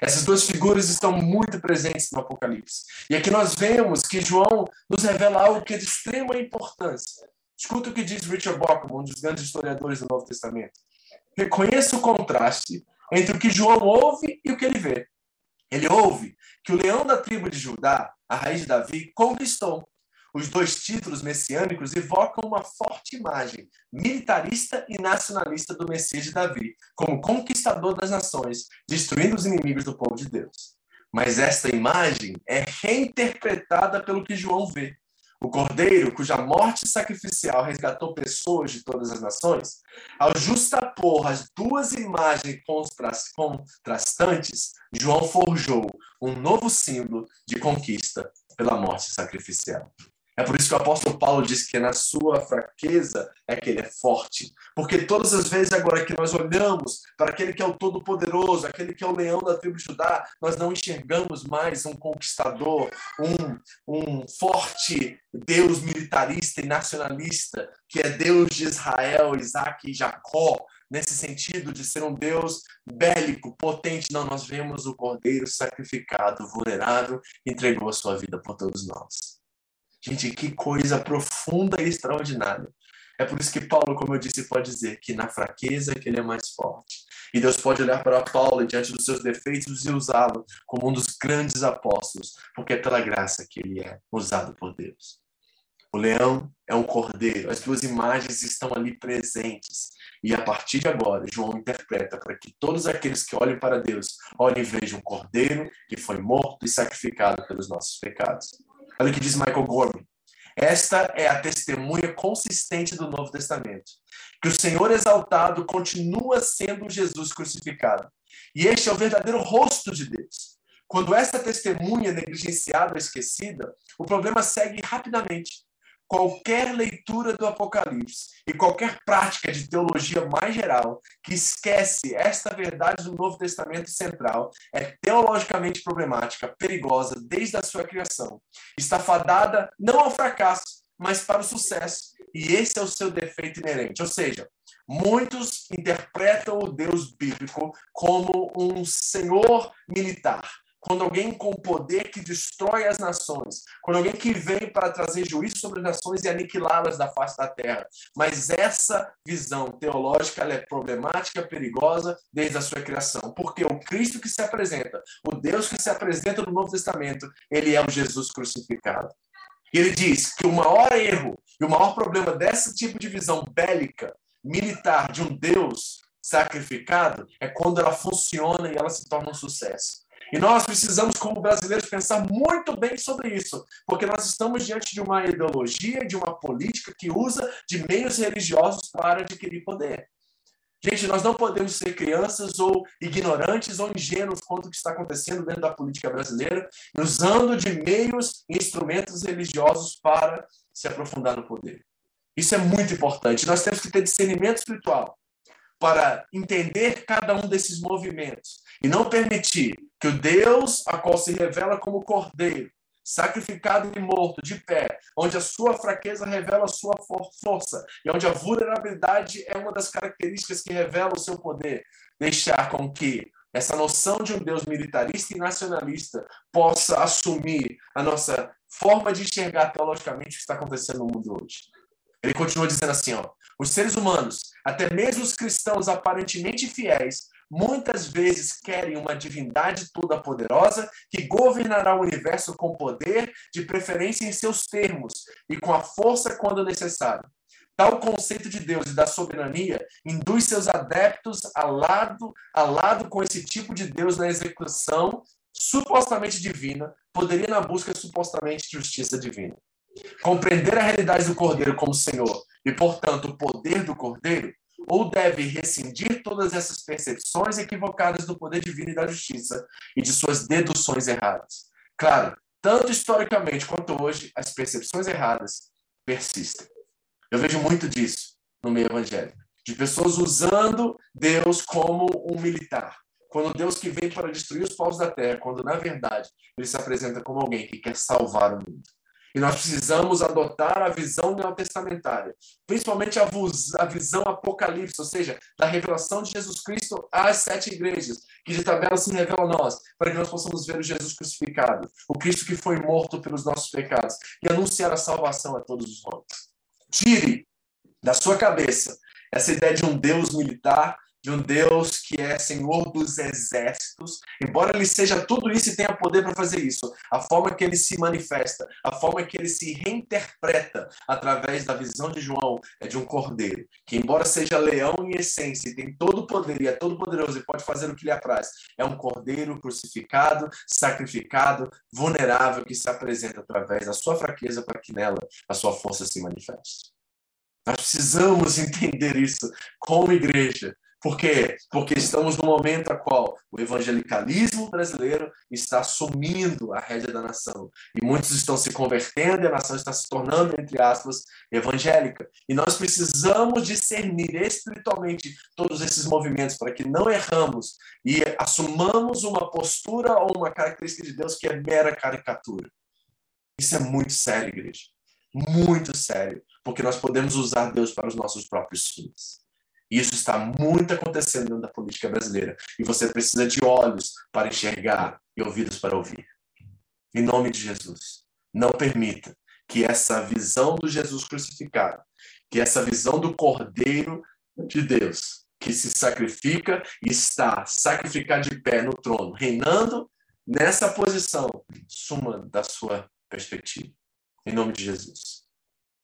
Essas duas figuras estão muito presentes no Apocalipse. E aqui nós vemos que João nos revela algo que é de extrema importância. Escuta o que diz Richard Bauckham, um dos grandes historiadores do Novo Testamento. Reconheça o contraste entre o que João ouve e o que ele vê. Ele ouve que o leão da tribo de Judá, a raiz de Davi, conquistou. Os dois títulos messiânicos evocam uma forte imagem militarista e nacionalista do Messias de Davi, como conquistador das nações, destruindo os inimigos do povo de Deus. Mas esta imagem é reinterpretada pelo que João vê. O cordeiro, cuja morte sacrificial resgatou pessoas de todas as nações, ao justapor as duas imagens contrastantes, João forjou um novo símbolo de conquista pela morte sacrificial. É por isso que o apóstolo Paulo diz que na sua fraqueza é que ele é forte. Porque todas as vezes agora que nós olhamos para aquele que é o Todo-Poderoso, aquele que é o leão da tribo de Judá, nós não enxergamos mais um conquistador, um, um forte Deus militarista e nacionalista, que é Deus de Israel, Isaac e Jacó, nesse sentido de ser um Deus bélico, potente. Não, nós vemos o cordeiro sacrificado, vulnerável, entregou a sua vida por todos nós. Gente, que coisa profunda e extraordinária. É por isso que Paulo, como eu disse, pode dizer que na fraqueza é que ele é mais forte. E Deus pode olhar para Paulo diante dos seus defeitos e usá-lo como um dos grandes apóstolos, porque é pela graça que ele é usado por Deus. O leão é um cordeiro, as duas imagens estão ali presentes. E a partir de agora, João interpreta para que todos aqueles que olhem para Deus olhem e vejam um cordeiro que foi morto e sacrificado pelos nossos pecados. Olha o que diz Michael Gorman. Esta é a testemunha consistente do Novo Testamento, que o Senhor exaltado continua sendo Jesus crucificado. E este é o verdadeiro rosto de Deus. Quando esta testemunha negligenciada ou esquecida, o problema segue rapidamente qualquer leitura do Apocalipse e qualquer prática de teologia mais geral que esquece esta verdade do Novo Testamento central é teologicamente problemática, perigosa desde a sua criação. Está fadada não ao fracasso, mas para o sucesso. E esse é o seu defeito inerente. Ou seja, muitos interpretam o Deus bíblico como um senhor militar quando alguém com poder que destrói as nações, quando alguém que vem para trazer juízo sobre as nações e aniquilá-las da face da terra. Mas essa visão teológica é problemática, perigosa desde a sua criação, porque o Cristo que se apresenta, o Deus que se apresenta no Novo Testamento, ele é o Jesus crucificado. E ele diz que o maior erro e o maior problema desse tipo de visão bélica, militar de um Deus sacrificado é quando ela funciona e ela se torna um sucesso. E nós precisamos, como brasileiros, pensar muito bem sobre isso, porque nós estamos diante de uma ideologia, de uma política que usa de meios religiosos para adquirir poder. Gente, nós não podemos ser crianças ou ignorantes ou ingênuos quanto o que está acontecendo dentro da política brasileira, usando de meios e instrumentos religiosos para se aprofundar no poder. Isso é muito importante. Nós temos que ter discernimento espiritual para entender cada um desses movimentos e não permitir que o Deus a qual se revela como cordeiro, sacrificado e morto, de pé, onde a sua fraqueza revela a sua força e onde a vulnerabilidade é uma das características que revela o seu poder, deixar com que essa noção de um Deus militarista e nacionalista possa assumir a nossa forma de enxergar teologicamente o que está acontecendo no mundo hoje. Ele continua dizendo assim, ó, os seres humanos, até mesmo os cristãos aparentemente fiéis, muitas vezes querem uma divindade toda poderosa que governará o universo com poder, de preferência em seus termos e com a força quando necessário. Tal conceito de Deus e da soberania induz seus adeptos a lado a lado com esse tipo de Deus na execução supostamente divina, poderia na busca supostamente de justiça divina. Compreender a realidade do Cordeiro como Senhor e, portanto, o poder do Cordeiro, ou deve rescindir todas essas percepções equivocadas do poder divino e da justiça e de suas deduções erradas. Claro, tanto historicamente quanto hoje, as percepções erradas persistem. Eu vejo muito disso no meio evangélico, de pessoas usando Deus como um militar, quando Deus que vem para destruir os povos da terra, quando na verdade ele se apresenta como alguém que quer salvar o mundo. E nós precisamos adotar a visão neotestamentária, principalmente a, a visão apocalipse, ou seja, da revelação de Jesus Cristo às sete igrejas, que de tabela se revela a nós, para que nós possamos ver o Jesus crucificado, o Cristo que foi morto pelos nossos pecados, e anunciar a salvação a todos os homens. Tire da sua cabeça essa ideia de um Deus militar de um Deus que é Senhor dos exércitos, embora ele seja tudo isso e tenha poder para fazer isso, a forma que ele se manifesta, a forma que ele se reinterpreta através da visão de João é de um cordeiro, que embora seja leão em essência e tem todo o poder e é todo poderoso e pode fazer o que lhe apraz, é um cordeiro crucificado, sacrificado, vulnerável que se apresenta através da sua fraqueza para que nela a sua força se manifeste. Nós precisamos entender isso como igreja, por quê? Porque estamos no momento a qual o evangelicalismo brasileiro está assumindo a rédea da nação. E muitos estão se convertendo e a nação está se tornando, entre aspas, evangélica. E nós precisamos discernir espiritualmente todos esses movimentos para que não erramos e assumamos uma postura ou uma característica de Deus que é mera caricatura. Isso é muito sério, igreja. Muito sério. Porque nós podemos usar Deus para os nossos próprios fins. Isso está muito acontecendo dentro da política brasileira. E você precisa de olhos para enxergar e ouvidos para ouvir. Em nome de Jesus, não permita que essa visão do Jesus crucificado, que essa visão do Cordeiro de Deus, que se sacrifica e está sacrificado de pé no trono, reinando nessa posição, suma da sua perspectiva. Em nome de Jesus.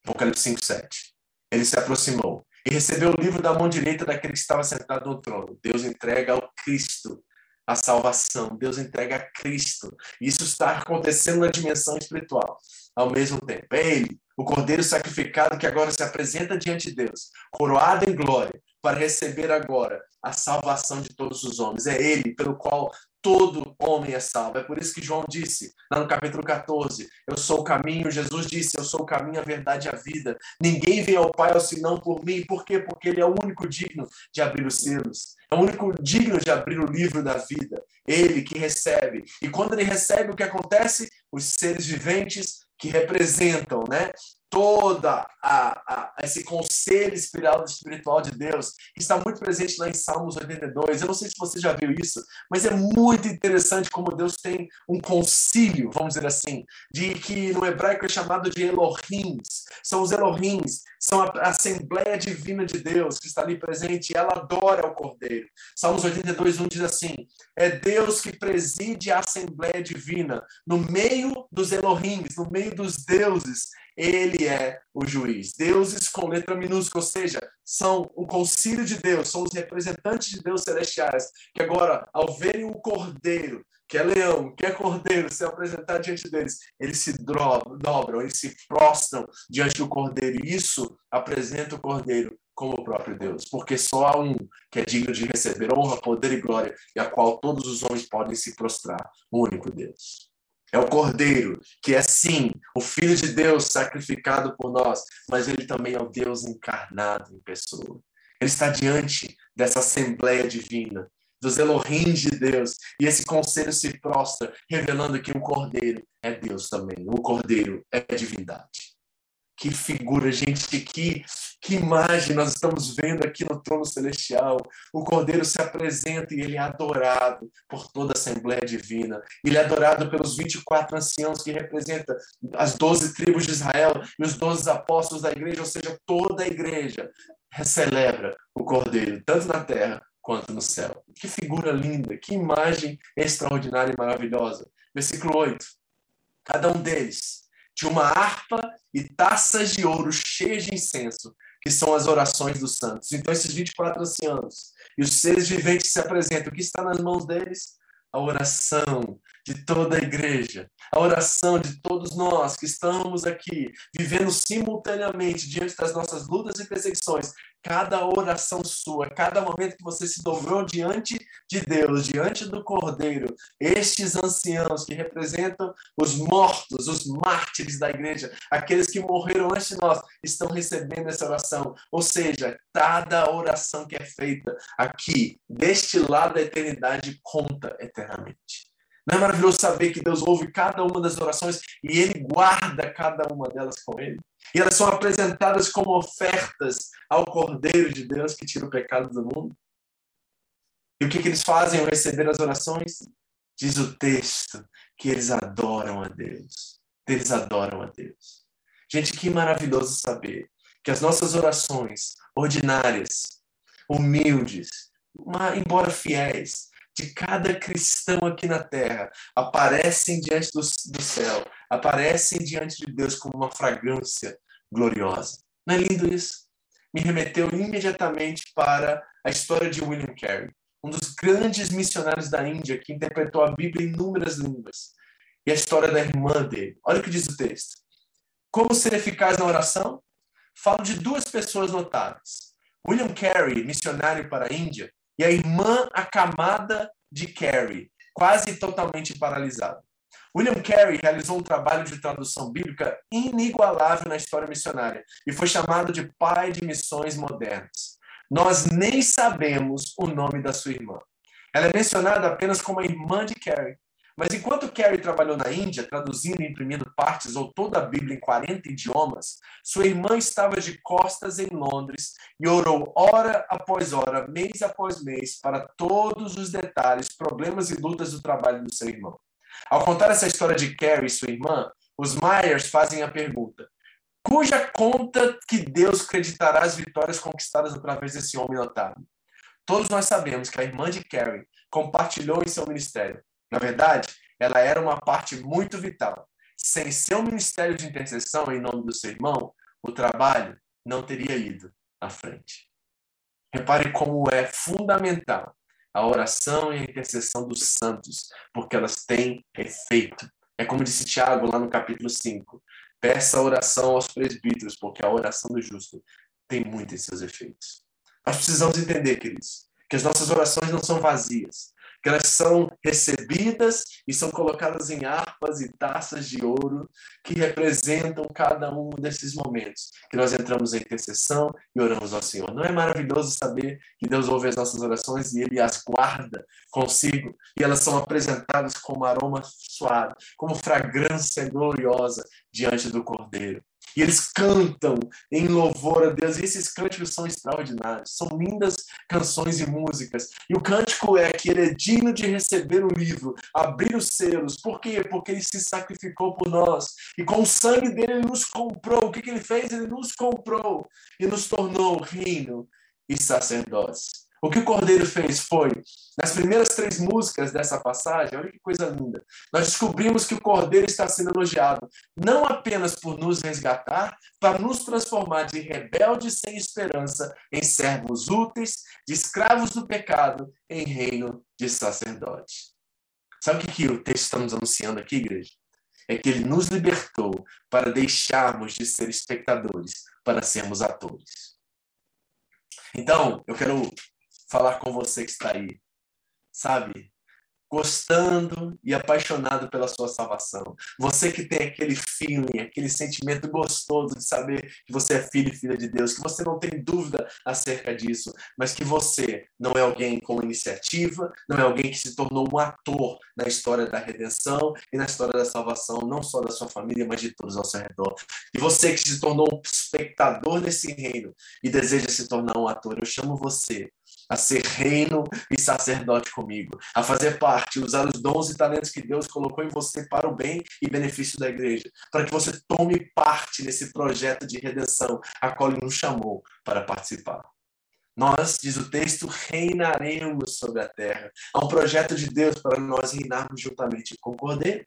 Apocalipse 5, 7. Ele se aproximou e recebeu o livro da mão direita daquele que estava sentado no trono. Deus entrega ao Cristo a salvação. Deus entrega a Cristo. Isso está acontecendo na dimensão espiritual ao mesmo tempo. É Ele, o Cordeiro sacrificado que agora se apresenta diante de Deus, coroado em glória, para receber agora a salvação de todos os homens. É Ele pelo qual todo homem é salvo. É por isso que João disse, lá no capítulo 14, eu sou o caminho. Jesus disse, eu sou o caminho, a verdade e a vida. Ninguém vem ao Pai senão por mim. Por quê? Porque Ele é o único digno de abrir os selos. É o único digno de abrir o livro da vida. Ele que recebe. E quando Ele recebe, o que acontece? Os seres viventes que representam, né? Toda a, a, esse conselho espiritual, espiritual de Deus, que está muito presente lá em Salmos 82. Eu não sei se você já viu isso, mas é muito interessante como Deus tem um concílio, vamos dizer assim, de que no hebraico é chamado de Elohims. São os Elohims, são a Assembleia Divina de Deus que está ali presente e ela adora o Cordeiro. Salmos 82, 1 diz assim: É Deus que preside a Assembleia Divina no meio dos Elohims, no meio dos deuses ele é o juiz. Deuses com letra minúscula, ou seja, são o concílio de Deus, são os representantes de Deus celestiais, que agora, ao verem o cordeiro, que é leão, que é cordeiro, se apresentar diante deles, eles se dobram, eles se prostram diante do cordeiro. E isso apresenta o cordeiro como o próprio Deus, porque só há um que é digno de receber honra, poder e glória, e a qual todos os homens podem se prostrar, o único Deus. É o Cordeiro, que é sim o Filho de Deus sacrificado por nós, mas ele também é o Deus encarnado em pessoa. Ele está diante dessa Assembleia Divina, dos Elohim de Deus, e esse conselho se prostra, revelando que o Cordeiro é Deus também, o Cordeiro é divindade. Que figura, gente, que que imagem nós estamos vendo aqui no trono celestial. O Cordeiro se apresenta e ele é adorado por toda a Assembleia Divina. Ele é adorado pelos 24 anciãos que representam as 12 tribos de Israel e os 12 apóstolos da igreja, ou seja, toda a igreja celebra o Cordeiro, tanto na terra quanto no céu. Que figura linda, que imagem extraordinária e maravilhosa. Versículo 8. Cada um deles tinha uma harpa e taças de ouro cheias de incenso, que são as orações dos santos. Então, esses 24 anciãos e os seres viventes se apresentam. O que está nas mãos deles? A oração de toda a igreja, a oração de todos nós que estamos aqui, vivendo simultaneamente diante das nossas lutas e perseguições, cada oração sua, cada momento que você se dobrou diante de Deus, diante do Cordeiro, estes anciãos que representam os mortos, os mártires da igreja, aqueles que morreram antes de nós, estão recebendo essa oração. Ou seja, cada oração que é feita aqui, deste lado da eternidade, conta eternamente. Não é maravilhoso saber que Deus ouve cada uma das orações e Ele guarda cada uma delas com Ele? E elas são apresentadas como ofertas ao Cordeiro de Deus que tira o pecado do mundo? E o que, que eles fazem ao receber as orações? Diz o texto que eles adoram a Deus. Eles adoram a Deus. Gente, que maravilhoso saber que as nossas orações ordinárias, humildes, embora fiéis, de cada cristão aqui na terra aparecem diante do, do céu, aparecem diante de Deus como uma fragrância gloriosa. Não é lindo isso? Me remeteu imediatamente para a história de William Carey, um dos grandes missionários da Índia que interpretou a Bíblia em inúmeras línguas. E a história da irmã dele. Olha o que diz o texto. Como ser eficaz na oração? Falo de duas pessoas notáveis. William Carey, missionário para a Índia, e a irmã acamada de Carey, quase totalmente paralisada. William Carey realizou um trabalho de tradução bíblica inigualável na história missionária e foi chamado de pai de missões modernas. Nós nem sabemos o nome da sua irmã. Ela é mencionada apenas como a irmã de Carey, mas enquanto Carey trabalhou na Índia, traduzindo e imprimindo partes ou toda a Bíblia em 40 idiomas, sua irmã estava de costas em Londres e orou hora após hora, mês após mês, para todos os detalhes, problemas e lutas do trabalho do seu irmão. Ao contar essa história de Carey e sua irmã, os Myers fazem a pergunta: cuja conta que Deus creditará as vitórias conquistadas através desse homem notável? Todos nós sabemos que a irmã de Carey compartilhou em seu ministério na verdade, ela era uma parte muito vital. Sem seu ministério de intercessão em nome do seu irmão, o trabalho não teria ido à frente. Repare como é fundamental a oração e a intercessão dos santos, porque elas têm efeito. É como disse Tiago lá no capítulo 5. Peça a oração aos presbíteros, porque a oração do justo tem muito em seus efeitos. Nós precisamos entender, queridos, que as nossas orações não são vazias que elas são recebidas e são colocadas em harpas e taças de ouro que representam cada um desses momentos que nós entramos em intercessão e oramos ao Senhor. Não é maravilhoso saber que Deus ouve as nossas orações e Ele as guarda consigo e elas são apresentadas como aroma suave, como fragrância gloriosa diante do Cordeiro. E eles cantam em louvor a Deus. E esses cânticos são extraordinários. São lindas canções e músicas. E o cântico é que ele é digno de receber o livro, abrir os selos. Por quê? Porque ele se sacrificou por nós. E com o sangue dele ele nos comprou. O que, que ele fez? Ele nos comprou e nos tornou reino e sacerdotes. O que o Cordeiro fez foi, nas primeiras três músicas dessa passagem, olha que coisa linda, nós descobrimos que o Cordeiro está sendo elogiado, não apenas por nos resgatar, para nos transformar de rebeldes sem esperança em servos úteis, de escravos do pecado, em reino de sacerdotes. Sabe o que, que o texto está nos anunciando aqui, igreja? É que ele nos libertou para deixarmos de ser espectadores, para sermos atores. Então, eu quero falar com você que está aí, sabe? Gostando e apaixonado pela sua salvação. Você que tem aquele feeling, aquele sentimento gostoso de saber que você é filho e filha de Deus, que você não tem dúvida acerca disso, mas que você não é alguém com iniciativa, não é alguém que se tornou um ator na história da redenção e na história da salvação, não só da sua família, mas de todos ao seu redor. E você que se tornou um espectador desse reino e deseja se tornar um ator, eu chamo você a ser reino e sacerdote comigo, a fazer parte, usar os dons e talentos que Deus colocou em você para o bem e benefício da igreja, para que você tome parte nesse projeto de redenção a qual Ele nos chamou para participar. Nós, diz o texto, reinaremos sobre a terra. Há um projeto de Deus para nós reinarmos juntamente Cordeiro.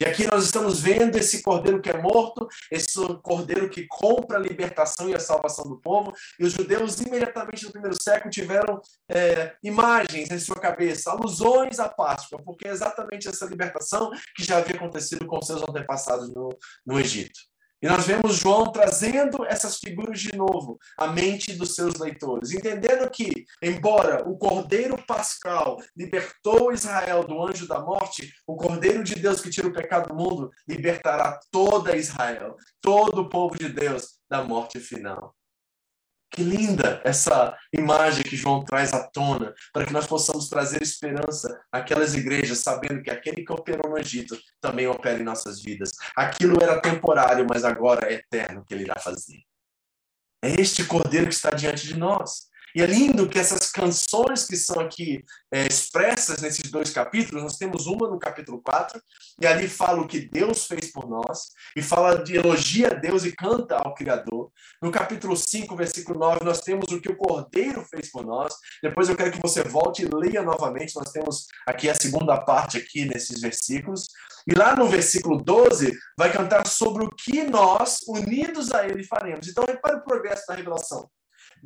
E aqui nós estamos vendo esse cordeiro que é morto, esse cordeiro que compra a libertação e a salvação do povo. E os judeus, imediatamente no primeiro século, tiveram é, imagens em sua cabeça, alusões à Páscoa, porque é exatamente essa libertação que já havia acontecido com seus antepassados no, no Egito. E nós vemos João trazendo essas figuras de novo à mente dos seus leitores, entendendo que, embora o Cordeiro Pascal libertou Israel do anjo da morte, o Cordeiro de Deus que tira o pecado do mundo libertará toda Israel, todo o povo de Deus da morte final. Que linda essa imagem que João traz à tona, para que nós possamos trazer esperança àquelas igrejas, sabendo que aquele que operou no Egito também opera em nossas vidas. Aquilo era temporário, mas agora é eterno que ele irá fazer. É este cordeiro que está diante de nós. E é lindo que essas canções que são aqui é, expressas nesses dois capítulos, nós temos uma no capítulo 4, e ali fala o que Deus fez por nós, e fala de elogia a Deus e canta ao Criador. No capítulo 5, versículo 9, nós temos o que o Cordeiro fez por nós. Depois eu quero que você volte e leia novamente, nós temos aqui a segunda parte aqui nesses versículos. E lá no versículo 12, vai cantar sobre o que nós, unidos a Ele, faremos. Então, repare o progresso da revelação.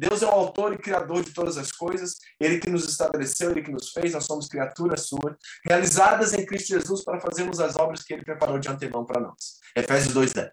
Deus é o autor e criador de todas as coisas, Ele que nos estabeleceu, Ele que nos fez, nós somos criaturas suas, realizadas em Cristo Jesus para fazermos as obras que Ele preparou de antemão para nós. Efésios 2,10.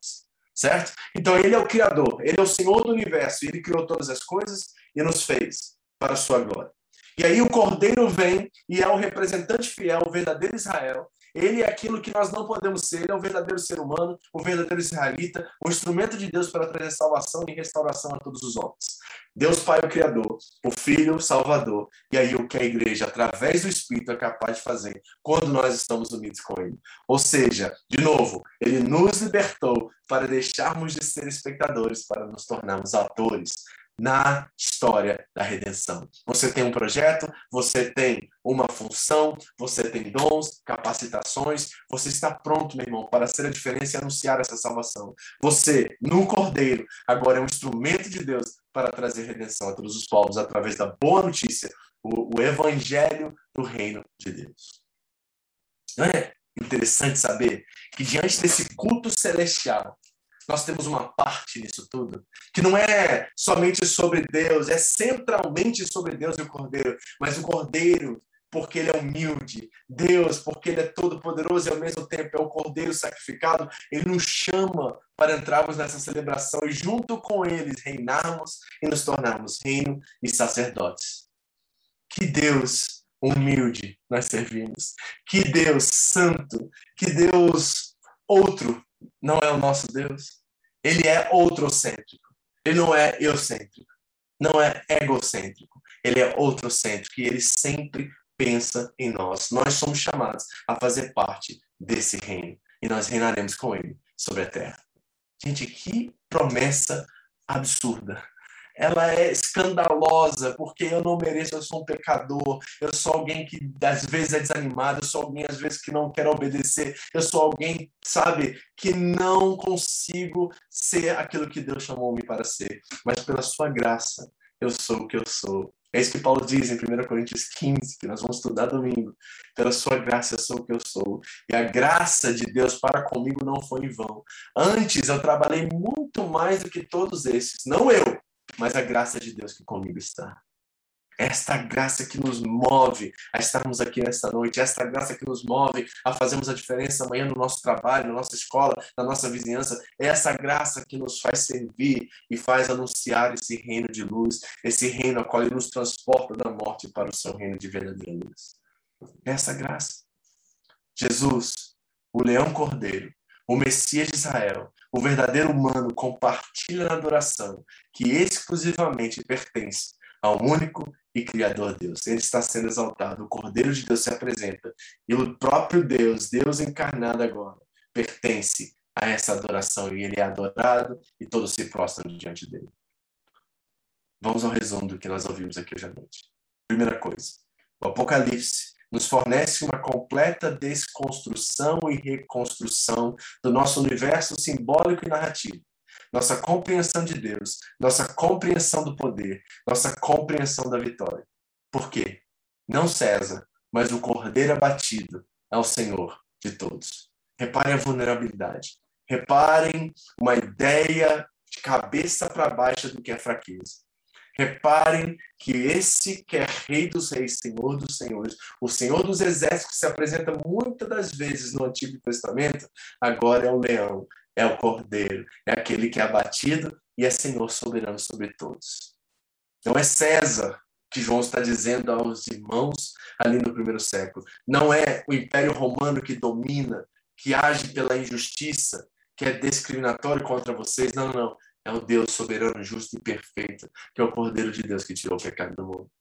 Certo? Então, Ele é o Criador, Ele é o Senhor do universo, Ele criou todas as coisas e nos fez para a sua glória. E aí o Cordeiro vem e é o representante fiel, o verdadeiro Israel, ele é aquilo que nós não podemos ser, ele é o verdadeiro ser humano, o verdadeiro israelita, o instrumento de Deus para trazer salvação e restauração a todos os homens. Deus Pai, o Criador, o Filho, o Salvador, e aí o que a igreja, através do Espírito, é capaz de fazer quando nós estamos unidos com Ele. Ou seja, de novo, Ele nos libertou para deixarmos de ser espectadores, para nos tornarmos atores na história da redenção. Você tem um projeto, você tem uma função, você tem dons, capacitações, você está pronto, meu irmão, para ser a diferença e anunciar essa salvação. Você, no Cordeiro, agora é um instrumento de Deus para trazer redenção a todos os povos através da boa notícia, o, o evangelho do reino de Deus. Não é interessante saber que diante desse culto celestial, nós temos uma parte nisso tudo, que não é somente sobre Deus, é centralmente sobre Deus e o Cordeiro, mas o Cordeiro, porque ele é humilde, Deus, porque ele é todo-poderoso e ao mesmo tempo é o Cordeiro sacrificado, ele nos chama para entrarmos nessa celebração e junto com eles reinarmos e nos tornarmos reino e sacerdotes. Que Deus humilde nós servimos, que Deus santo, que Deus outro não é o nosso Deus. Ele é outrocêntrico. Ele não é eucêntrico. Não é egocêntrico. Ele é outrocêntrico e ele sempre pensa em nós. Nós somos chamados a fazer parte desse reino e nós reinaremos com ele sobre a terra. Gente, que promessa absurda ela é escandalosa, porque eu não mereço, eu sou um pecador, eu sou alguém que às vezes é desanimado, eu sou alguém às vezes que não quer obedecer, eu sou alguém, sabe, que não consigo ser aquilo que Deus chamou-me para ser, mas pela sua graça eu sou o que eu sou. É isso que Paulo diz em 1 Coríntios 15, que nós vamos estudar domingo. Pela sua graça eu sou o que eu sou. E a graça de Deus para comigo não foi em vão. Antes eu trabalhei muito mais do que todos esses. Não eu, mas a graça de Deus que comigo está. Esta graça que nos move a estarmos aqui nesta noite, esta graça que nos move a fazermos a diferença amanhã no nosso trabalho, na nossa escola, na nossa vizinhança, é essa graça que nos faz servir e faz anunciar esse reino de luz, esse reino a qual ele nos transporta da morte para o seu reino de verdadeira luz. É essa graça. Jesus, o leão cordeiro, o Messias de Israel, o verdadeiro humano compartilha na adoração que exclusivamente pertence ao único e Criador Deus. Ele está sendo exaltado, o Cordeiro de Deus se apresenta e o próprio Deus, Deus encarnado agora, pertence a essa adoração e ele é adorado e todos se prostram diante dele. Vamos ao resumo do que nós ouvimos aqui hoje à noite. Primeira coisa, o Apocalipse nos fornece uma completa desconstrução e reconstrução do nosso universo simbólico e narrativo. Nossa compreensão de Deus, nossa compreensão do poder, nossa compreensão da vitória. Por quê? Não César, mas o cordeiro abatido é o Senhor de todos. Reparem a vulnerabilidade. Reparem uma ideia de cabeça para baixo do que é fraqueza. Reparem que esse que é Rei dos Reis, Senhor dos Senhores, o Senhor dos Exércitos, que se apresenta muitas das vezes no Antigo Testamento, agora é o leão, é o cordeiro, é aquele que é abatido e é Senhor soberano sobre todos. Não é César que João está dizendo aos irmãos ali no primeiro século. Não é o Império Romano que domina, que age pela injustiça, que é discriminatório contra vocês. Não, não, não. É o Deus soberano, justo e perfeito, que é o Cordeiro de Deus que tirou o pecado do mundo.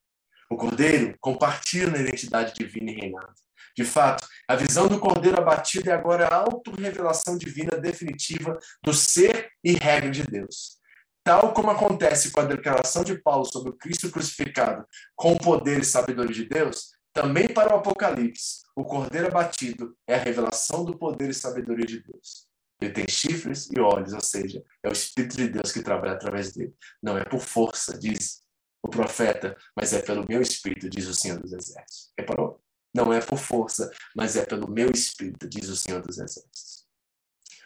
O Cordeiro compartilha na identidade divina e reinado. De fato, a visão do Cordeiro abatido é agora a autorrevelação divina definitiva do ser e regra de Deus. Tal como acontece com a declaração de Paulo sobre o Cristo crucificado com o poder e sabedoria de Deus, também para o Apocalipse, o Cordeiro abatido é a revelação do poder e sabedoria de Deus. Ele tem chifres e olhos, ou seja, é o Espírito de Deus que trabalha através dele. Não é por força, diz o profeta, mas é pelo meu Espírito, diz o Senhor dos Exércitos. Reparou? Não é por força, mas é pelo meu Espírito, diz o Senhor dos Exércitos.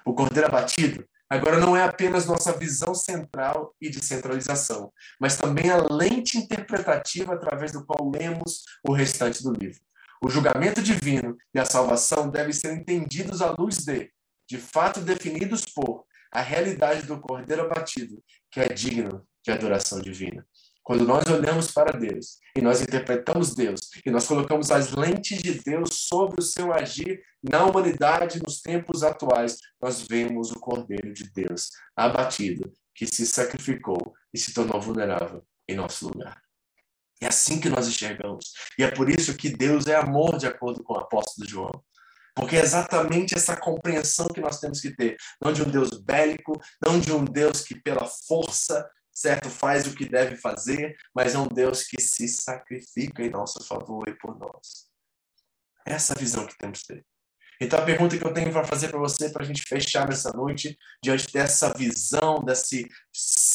O Cordeiro abatido agora não é apenas nossa visão central e de centralização, mas também a lente interpretativa através do qual lemos o restante do livro. O julgamento divino e a salvação devem ser entendidos à luz de de fato definidos por a realidade do Cordeiro abatido, que é digno de adoração divina. Quando nós olhamos para Deus e nós interpretamos Deus e nós colocamos as lentes de Deus sobre o seu agir na humanidade nos tempos atuais, nós vemos o Cordeiro de Deus abatido, que se sacrificou e se tornou vulnerável em nosso lugar. É assim que nós enxergamos. E é por isso que Deus é amor, de acordo com o apóstolo João. Porque é exatamente essa compreensão que nós temos que ter. Não de um Deus bélico, não de um Deus que pela força, certo, faz o que deve fazer, mas é um Deus que se sacrifica em nosso favor e por nós. Essa é a visão que temos que ter. Então a pergunta que eu tenho para fazer para você, para a gente fechar nessa noite, diante dessa visão, desse,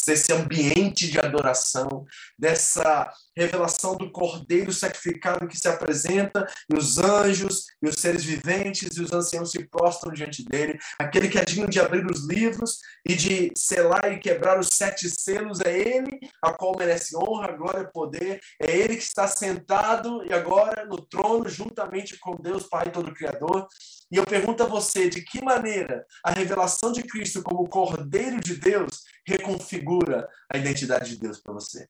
desse ambiente de adoração, dessa revelação do Cordeiro sacrificado que se apresenta, e os anjos, e os seres viventes, e os anciãos se prostram diante dele. Aquele que é digno de abrir os livros e de selar e quebrar os sete selos, é ele a qual merece honra, glória e poder. É ele que está sentado e agora no trono, juntamente com Deus, Pai Todo-Criador. E eu pergunto a você, de que maneira a revelação de Cristo como Cordeiro de Deus reconfigura a identidade de Deus para você?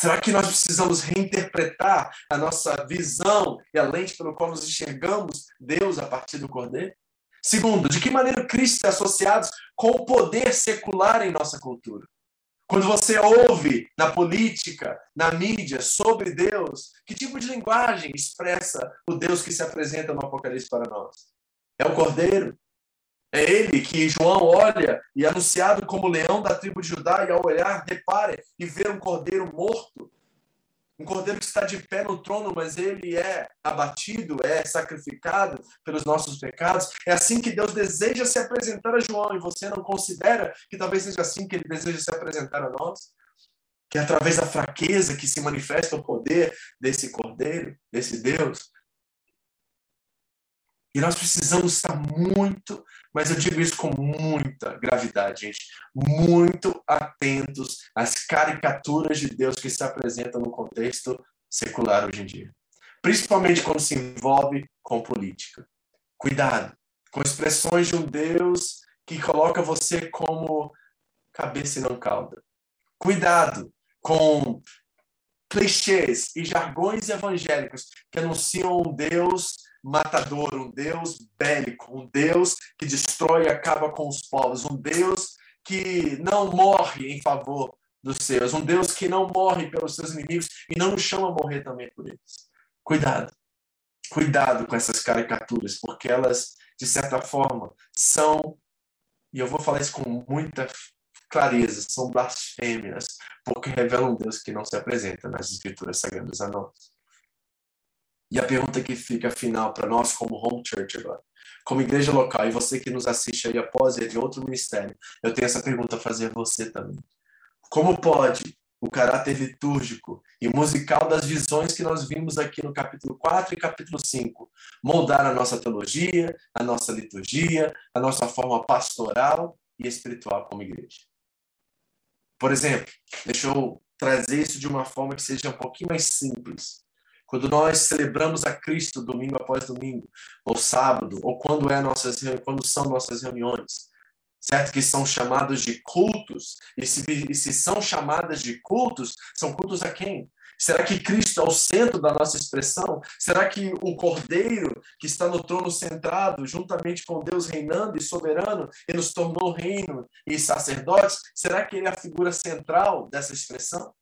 Será que nós precisamos reinterpretar a nossa visão e a lente pelo qual nos enxergamos Deus a partir do Cordeiro? Segundo, de que maneira Cristo é associado com o poder secular em nossa cultura? Quando você ouve na política, na mídia, sobre Deus, que tipo de linguagem expressa o Deus que se apresenta no Apocalipse para nós? É o Cordeiro? É ele que João olha e é anunciado como leão da tribo de Judá, e ao olhar, repare e vê um cordeiro morto. Um cordeiro que está de pé no trono, mas ele é abatido, é sacrificado pelos nossos pecados. É assim que Deus deseja se apresentar a João, e você não considera que talvez seja assim que ele deseja se apresentar a nós? Que é através da fraqueza que se manifesta o poder desse cordeiro, desse Deus. E nós precisamos estar muito, mas eu digo isso com muita gravidade, gente, muito atentos às caricaturas de Deus que se apresentam no contexto secular hoje em dia. Principalmente quando se envolve com política. Cuidado com expressões de um Deus que coloca você como cabeça e não cauda. Cuidado com clichês e jargões evangélicos que anunciam um Deus matador, um Deus bélico, um Deus que destrói e acaba com os povos, um Deus que não morre em favor dos seus, um Deus que não morre pelos seus inimigos e não nos chama a morrer também por eles. Cuidado. Cuidado com essas caricaturas, porque elas, de certa forma, são, e eu vou falar isso com muita clareza, são blasfêmias, porque revelam um Deus que não se apresenta nas escrituras sagradas a nós. E a pergunta que fica final para nós, como home church agora, como igreja local, e você que nos assiste aí após de outro ministério, eu tenho essa pergunta a fazer a você também. Como pode o caráter litúrgico e musical das visões que nós vimos aqui no capítulo 4 e capítulo 5 moldar a nossa teologia, a nossa liturgia, a nossa forma pastoral e espiritual como igreja? Por exemplo, deixa eu trazer isso de uma forma que seja um pouquinho mais simples. Quando nós celebramos a Cristo domingo após domingo, ou sábado, ou quando, é nossas, quando são nossas reuniões, certo? Que são chamados de cultos, e se, e se são chamadas de cultos, são cultos a quem? Será que Cristo é o centro da nossa expressão? Será que o Cordeiro que está no trono centrado, juntamente com Deus reinando e soberano, e nos tornou reino e sacerdotes, será que ele é a figura central dessa expressão?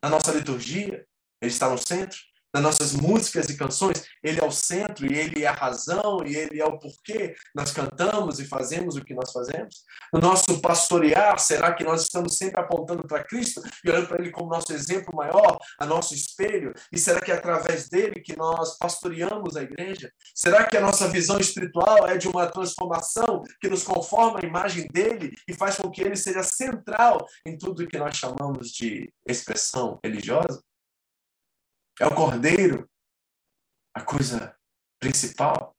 Na nossa liturgia, ele está no centro? Nas nossas músicas e canções, ele é o centro e ele é a razão e ele é o porquê nós cantamos e fazemos o que nós fazemos? No nosso pastorear, será que nós estamos sempre apontando para Cristo e olhando para ele como nosso exemplo maior, a nosso espelho? E será que é através dele que nós pastoreamos a igreja? Será que a nossa visão espiritual é de uma transformação que nos conforma à imagem dele e faz com que ele seja central em tudo que nós chamamos de expressão religiosa? É o cordeiro a coisa principal?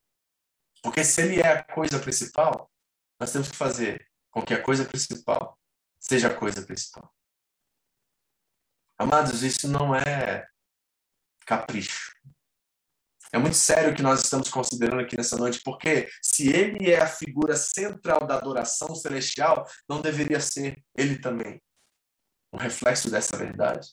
Porque se ele é a coisa principal, nós temos que fazer com que a coisa principal seja a coisa principal. Amados, isso não é capricho. É muito sério o que nós estamos considerando aqui nessa noite, porque se ele é a figura central da adoração celestial, não deveria ser ele também um reflexo dessa verdade?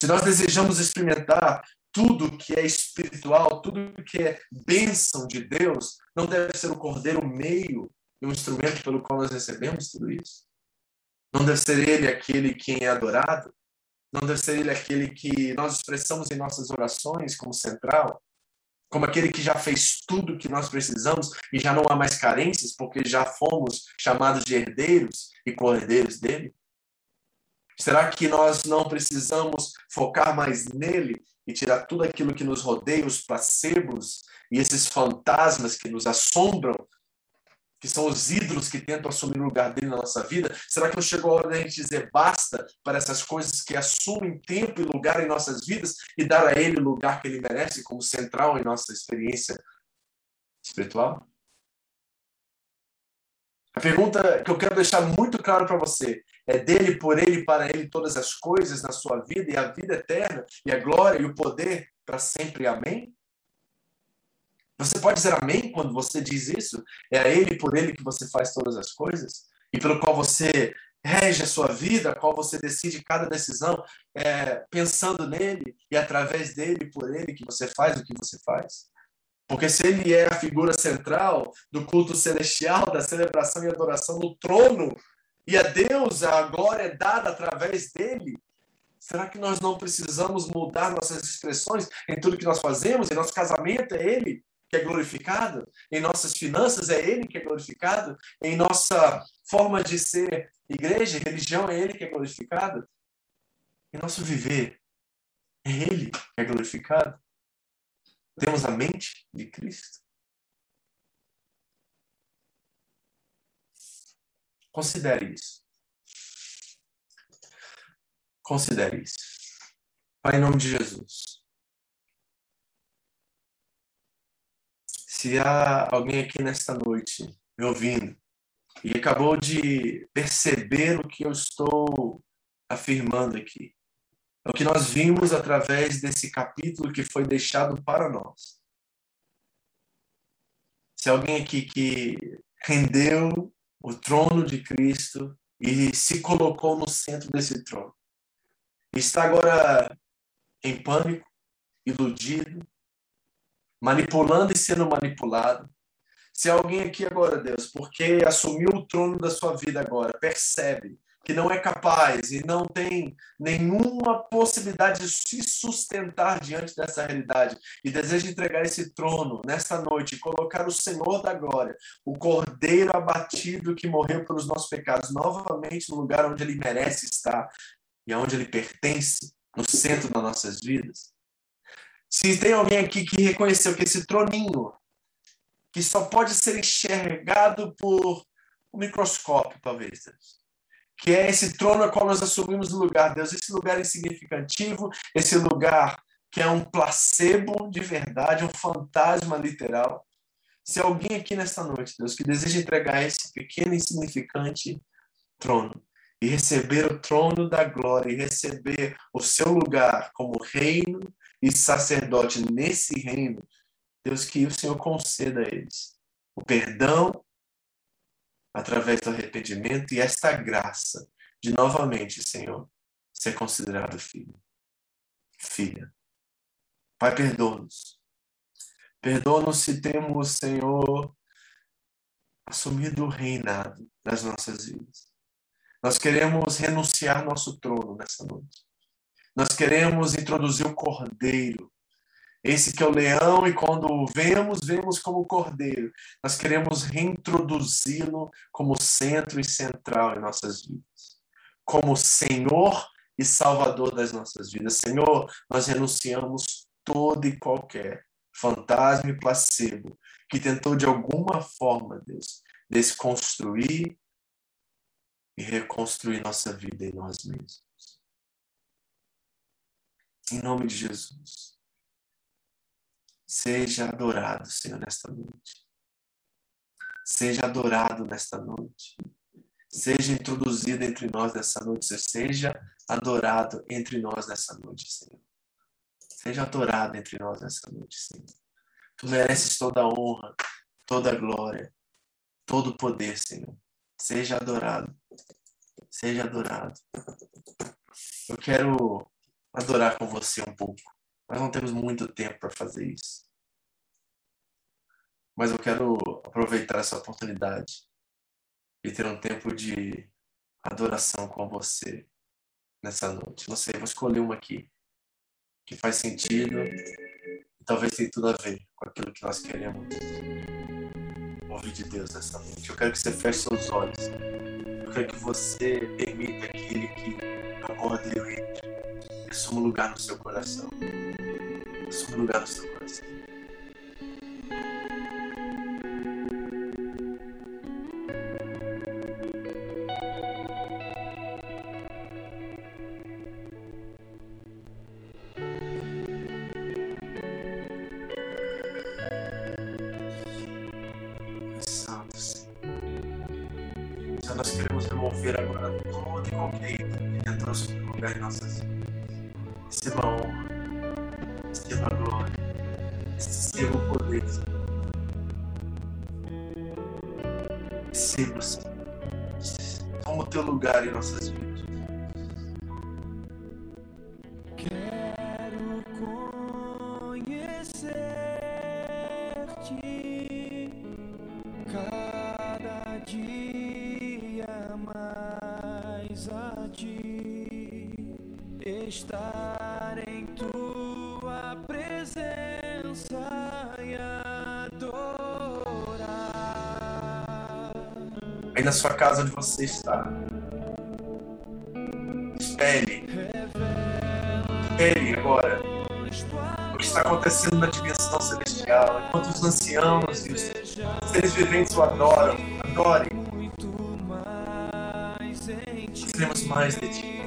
Se nós desejamos experimentar tudo que é espiritual, tudo que é bênção de Deus, não deve ser o cordeiro meio e um instrumento pelo qual nós recebemos tudo isso. Não deve ser ele aquele quem é adorado. Não deve ser ele aquele que nós expressamos em nossas orações como central. Como aquele que já fez tudo que nós precisamos e já não há mais carências, porque já fomos chamados de herdeiros e cordeiros dele. Será que nós não precisamos focar mais nele e tirar tudo aquilo que nos rodeia, os placebos e esses fantasmas que nos assombram, que são os ídolos que tentam assumir o lugar dele na nossa vida? Será que não chegou a hora da gente dizer basta para essas coisas que assumem tempo e lugar em nossas vidas e dar a ele o lugar que ele merece como central em nossa experiência espiritual? A pergunta que eu quero deixar muito claro para você é dele, por ele, para ele todas as coisas na sua vida e a vida eterna e a glória e o poder para sempre. Amém? Você pode dizer amém quando você diz isso? É a ele, por ele que você faz todas as coisas e pelo qual você rege a sua vida, qual você decide cada decisão, é, pensando nele e através dele, por ele que você faz o que você faz. Porque se ele é a figura central do culto celestial, da celebração e adoração no trono, e a Deus a glória é dada através dele, será que nós não precisamos mudar nossas expressões em tudo que nós fazemos? Em nosso casamento é ele que é glorificado, em nossas finanças é ele que é glorificado, em nossa forma de ser igreja, religião é ele que é glorificado, em nosso viver é ele que é glorificado. Temos a mente de Cristo. Considere isso. Considere isso. Pai, em nome de Jesus. Se há alguém aqui nesta noite me ouvindo e acabou de perceber o que eu estou afirmando aqui, é o que nós vimos através desse capítulo que foi deixado para nós. Se alguém aqui que rendeu o trono de Cristo e se colocou no centro desse trono, está agora em pânico, iludido, manipulando e sendo manipulado. Se alguém aqui agora, Deus, porque assumiu o trono da sua vida agora, percebe que não é capaz e não tem nenhuma possibilidade de se sustentar diante dessa realidade e deseja entregar esse trono nesta noite e colocar o Senhor da glória, o Cordeiro abatido que morreu pelos nossos pecados, novamente no lugar onde ele merece estar e aonde ele pertence, no centro das nossas vidas. Se tem alguém aqui que reconheceu que esse troninho, que só pode ser enxergado por um microscópio, talvez, Deus que é esse trono a qual nós assumimos o lugar, Deus, esse lugar insignificativo, esse lugar que é um placebo de verdade, um fantasma literal. Se alguém aqui nesta noite, Deus, que deseja entregar esse pequeno insignificante trono e receber o trono da glória e receber o seu lugar como reino e sacerdote nesse reino, Deus, que o Senhor conceda a eles o perdão através do arrependimento e esta graça de novamente, Senhor, ser considerado filho. filha. Pai, perdoa-nos. Perdoa-nos se temos, Senhor, assumido o reinado das nossas vidas. Nós queremos renunciar nosso trono nessa noite. Nós queremos introduzir o cordeiro. Esse que é o leão, e quando vemos, vemos como cordeiro. Nós queremos reintroduzi-lo como centro e central em nossas vidas. Como Senhor e Salvador das nossas vidas. Senhor, nós renunciamos todo e qualquer fantasma e placebo que tentou de alguma forma, Deus, desconstruir e reconstruir nossa vida em nós mesmos. Em nome de Jesus. Seja adorado, Senhor, nesta noite. Seja adorado nesta noite. Seja introduzido entre nós nessa noite. Seja adorado entre nós nessa noite, Senhor. Seja adorado entre nós nessa noite, Senhor. Tu mereces toda a honra, toda a glória, todo o poder, Senhor. Seja adorado. Seja adorado. Eu quero adorar com você um pouco. Nós não temos muito tempo para fazer isso. Mas eu quero aproveitar essa oportunidade e ter um tempo de adoração com você nessa noite. Não sei, vou escolher uma aqui que faz sentido e talvez tenha tudo a ver com aquilo que nós queremos ouvir de Deus nessa noite. Eu quero que você feche seus olhos. Eu quero que você permita que Ele que acorde e entre. Assuma um lugar no seu coração. Assuma um lugar no seu coração. Conhecer-te cada dia mais a ti, estar em tua presença e adorar. Aí na sua casa onde você está Espere. Espere agora. O que está acontecendo na dimensão celestial. Enquanto os anciãos e os seres viventes o adoram. Adorem. Queremos mais de ti.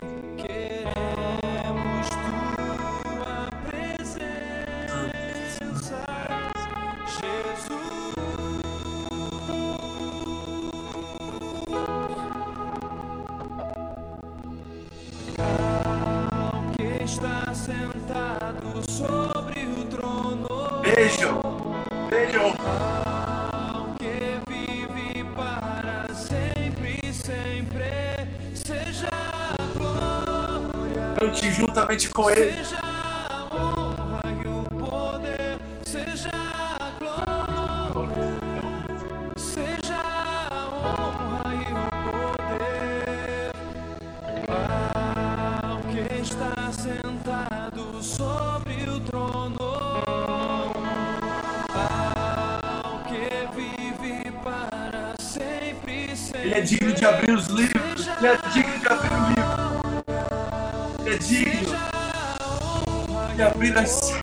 De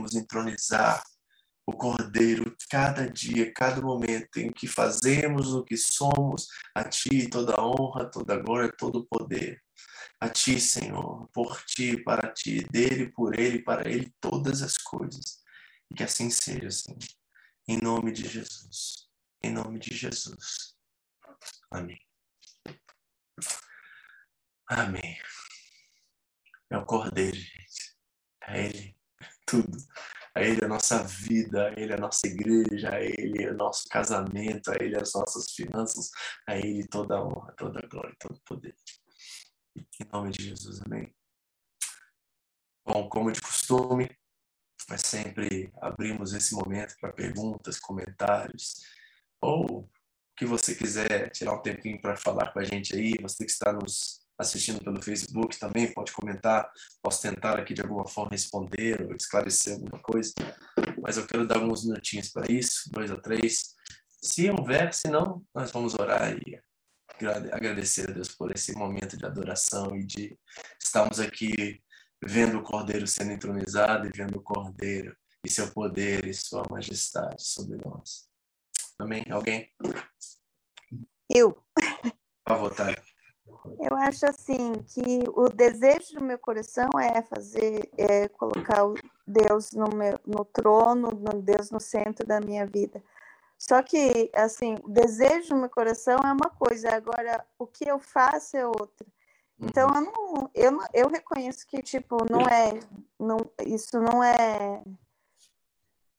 queremos entronizar o Cordeiro cada dia, cada momento em que fazemos o que somos, a Ti toda honra, toda glória, todo poder. A Ti, Senhor, por Ti, para Ti, dele, por Ele, para Ele, todas as coisas. E que assim seja, Senhor. Em nome de Jesus. Em nome de Jesus. Amém. Amém. É o Cordeiro, gente. É Ele. Tudo. A Ele a nossa vida, a Ele a nossa igreja, a Ele o nosso casamento, a Ele as nossas finanças, a Ele toda a honra, toda a glória, todo o poder. Em nome de Jesus, amém. Bom, como de costume, nós sempre abrimos esse momento para perguntas, comentários, ou o que você quiser tirar um tempinho para falar com a gente aí, você que está nos assistindo pelo Facebook também pode comentar, posso tentar aqui de alguma forma responder ou esclarecer alguma coisa, mas eu quero dar alguns minutinhos para isso, dois ou três. Se houver, se não, nós vamos orar e agrade- agradecer a Deus por esse momento de adoração e de estarmos aqui vendo o Cordeiro sendo entronizado e vendo o Cordeiro e seu poder e sua majestade sobre nós. Amém? Alguém? Eu, À vontade. Eu acho assim que o desejo do meu coração é fazer, é colocar o Deus no meu, no trono, no Deus no centro da minha vida. Só que assim, o desejo do meu coração é uma coisa, agora o que eu faço é outra. Então eu não, eu, não- eu reconheço que tipo não é, não, isso não é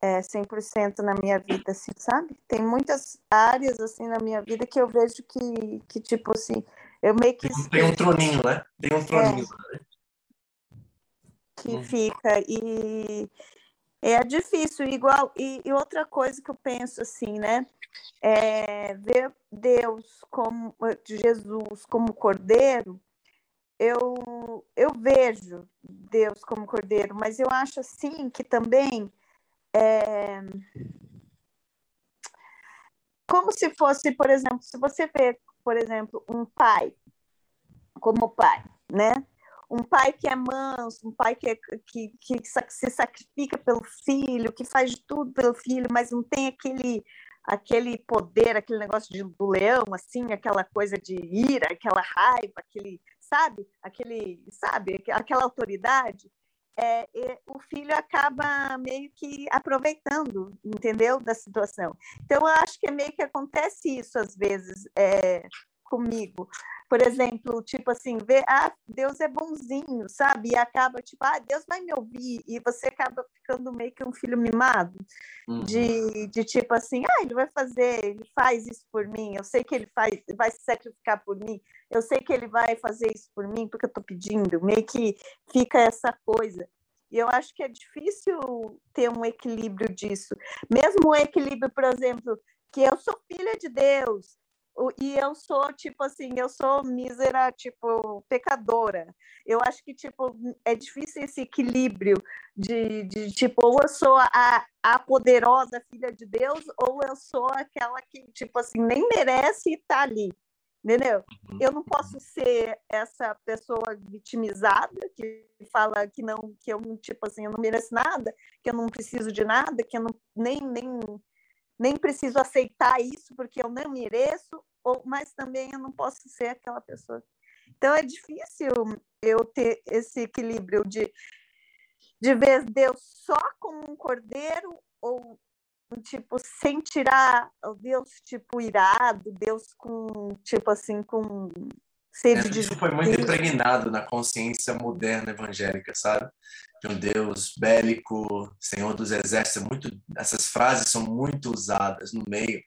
é 100% na minha vida, assim, sabe? Tem muitas áreas assim na minha vida que eu vejo que, que tipo assim, eu meio que Tem, um troninho, né? Tem um troninho. que Hum. fica e é difícil igual e, e outra coisa que eu penso assim né é ver Deus como Jesus como Cordeiro eu eu vejo Deus como Cordeiro mas eu acho assim que também é, como se fosse por exemplo se você vê por exemplo um pai como pai né? Um pai que é manso, um pai que, é, que, que se sacrifica pelo filho, que faz tudo pelo filho, mas não tem aquele aquele poder, aquele negócio de, do leão, assim, aquela coisa de ira, aquela raiva, aquele, sabe, aquele, sabe, aquela autoridade, é, o filho acaba meio que aproveitando, entendeu, da situação. Então, eu acho que é meio que acontece isso às vezes é, comigo por exemplo, tipo assim, ver, ah, Deus é bonzinho, sabe? E acaba, tipo, ah, Deus vai me ouvir, e você acaba ficando meio que um filho mimado, Uhum. de, de tipo assim, ah, ele vai fazer, ele faz isso por mim, eu sei que ele faz, vai se sacrificar por mim, eu sei que ele vai fazer isso por mim porque eu tô pedindo, meio que fica essa coisa. E eu acho que é difícil ter um equilíbrio disso. Mesmo o equilíbrio, por exemplo, que eu sou filha de Deus, e eu sou tipo assim, eu sou mísera, tipo pecadora. Eu acho que tipo é difícil esse equilíbrio de, de tipo ou eu sou a, a poderosa filha de Deus ou eu sou aquela que tipo assim nem merece estar ali, entendeu? Eu não posso ser essa pessoa vitimizada que fala que não que eu tipo assim eu não mereço nada, que eu não preciso de nada, que eu não nem nem nem preciso aceitar isso porque eu não mereço, ou, mas também eu não posso ser aquela pessoa. Então é difícil eu ter esse equilíbrio de, de ver Deus só como um cordeiro ou tipo sem tirar o Deus tipo irado, Deus com tipo assim com sede de Isso foi muito impregnado na consciência moderna evangélica, sabe? De um Deus bélico, Senhor dos Exércitos. Muito, essas frases são muito usadas no meio,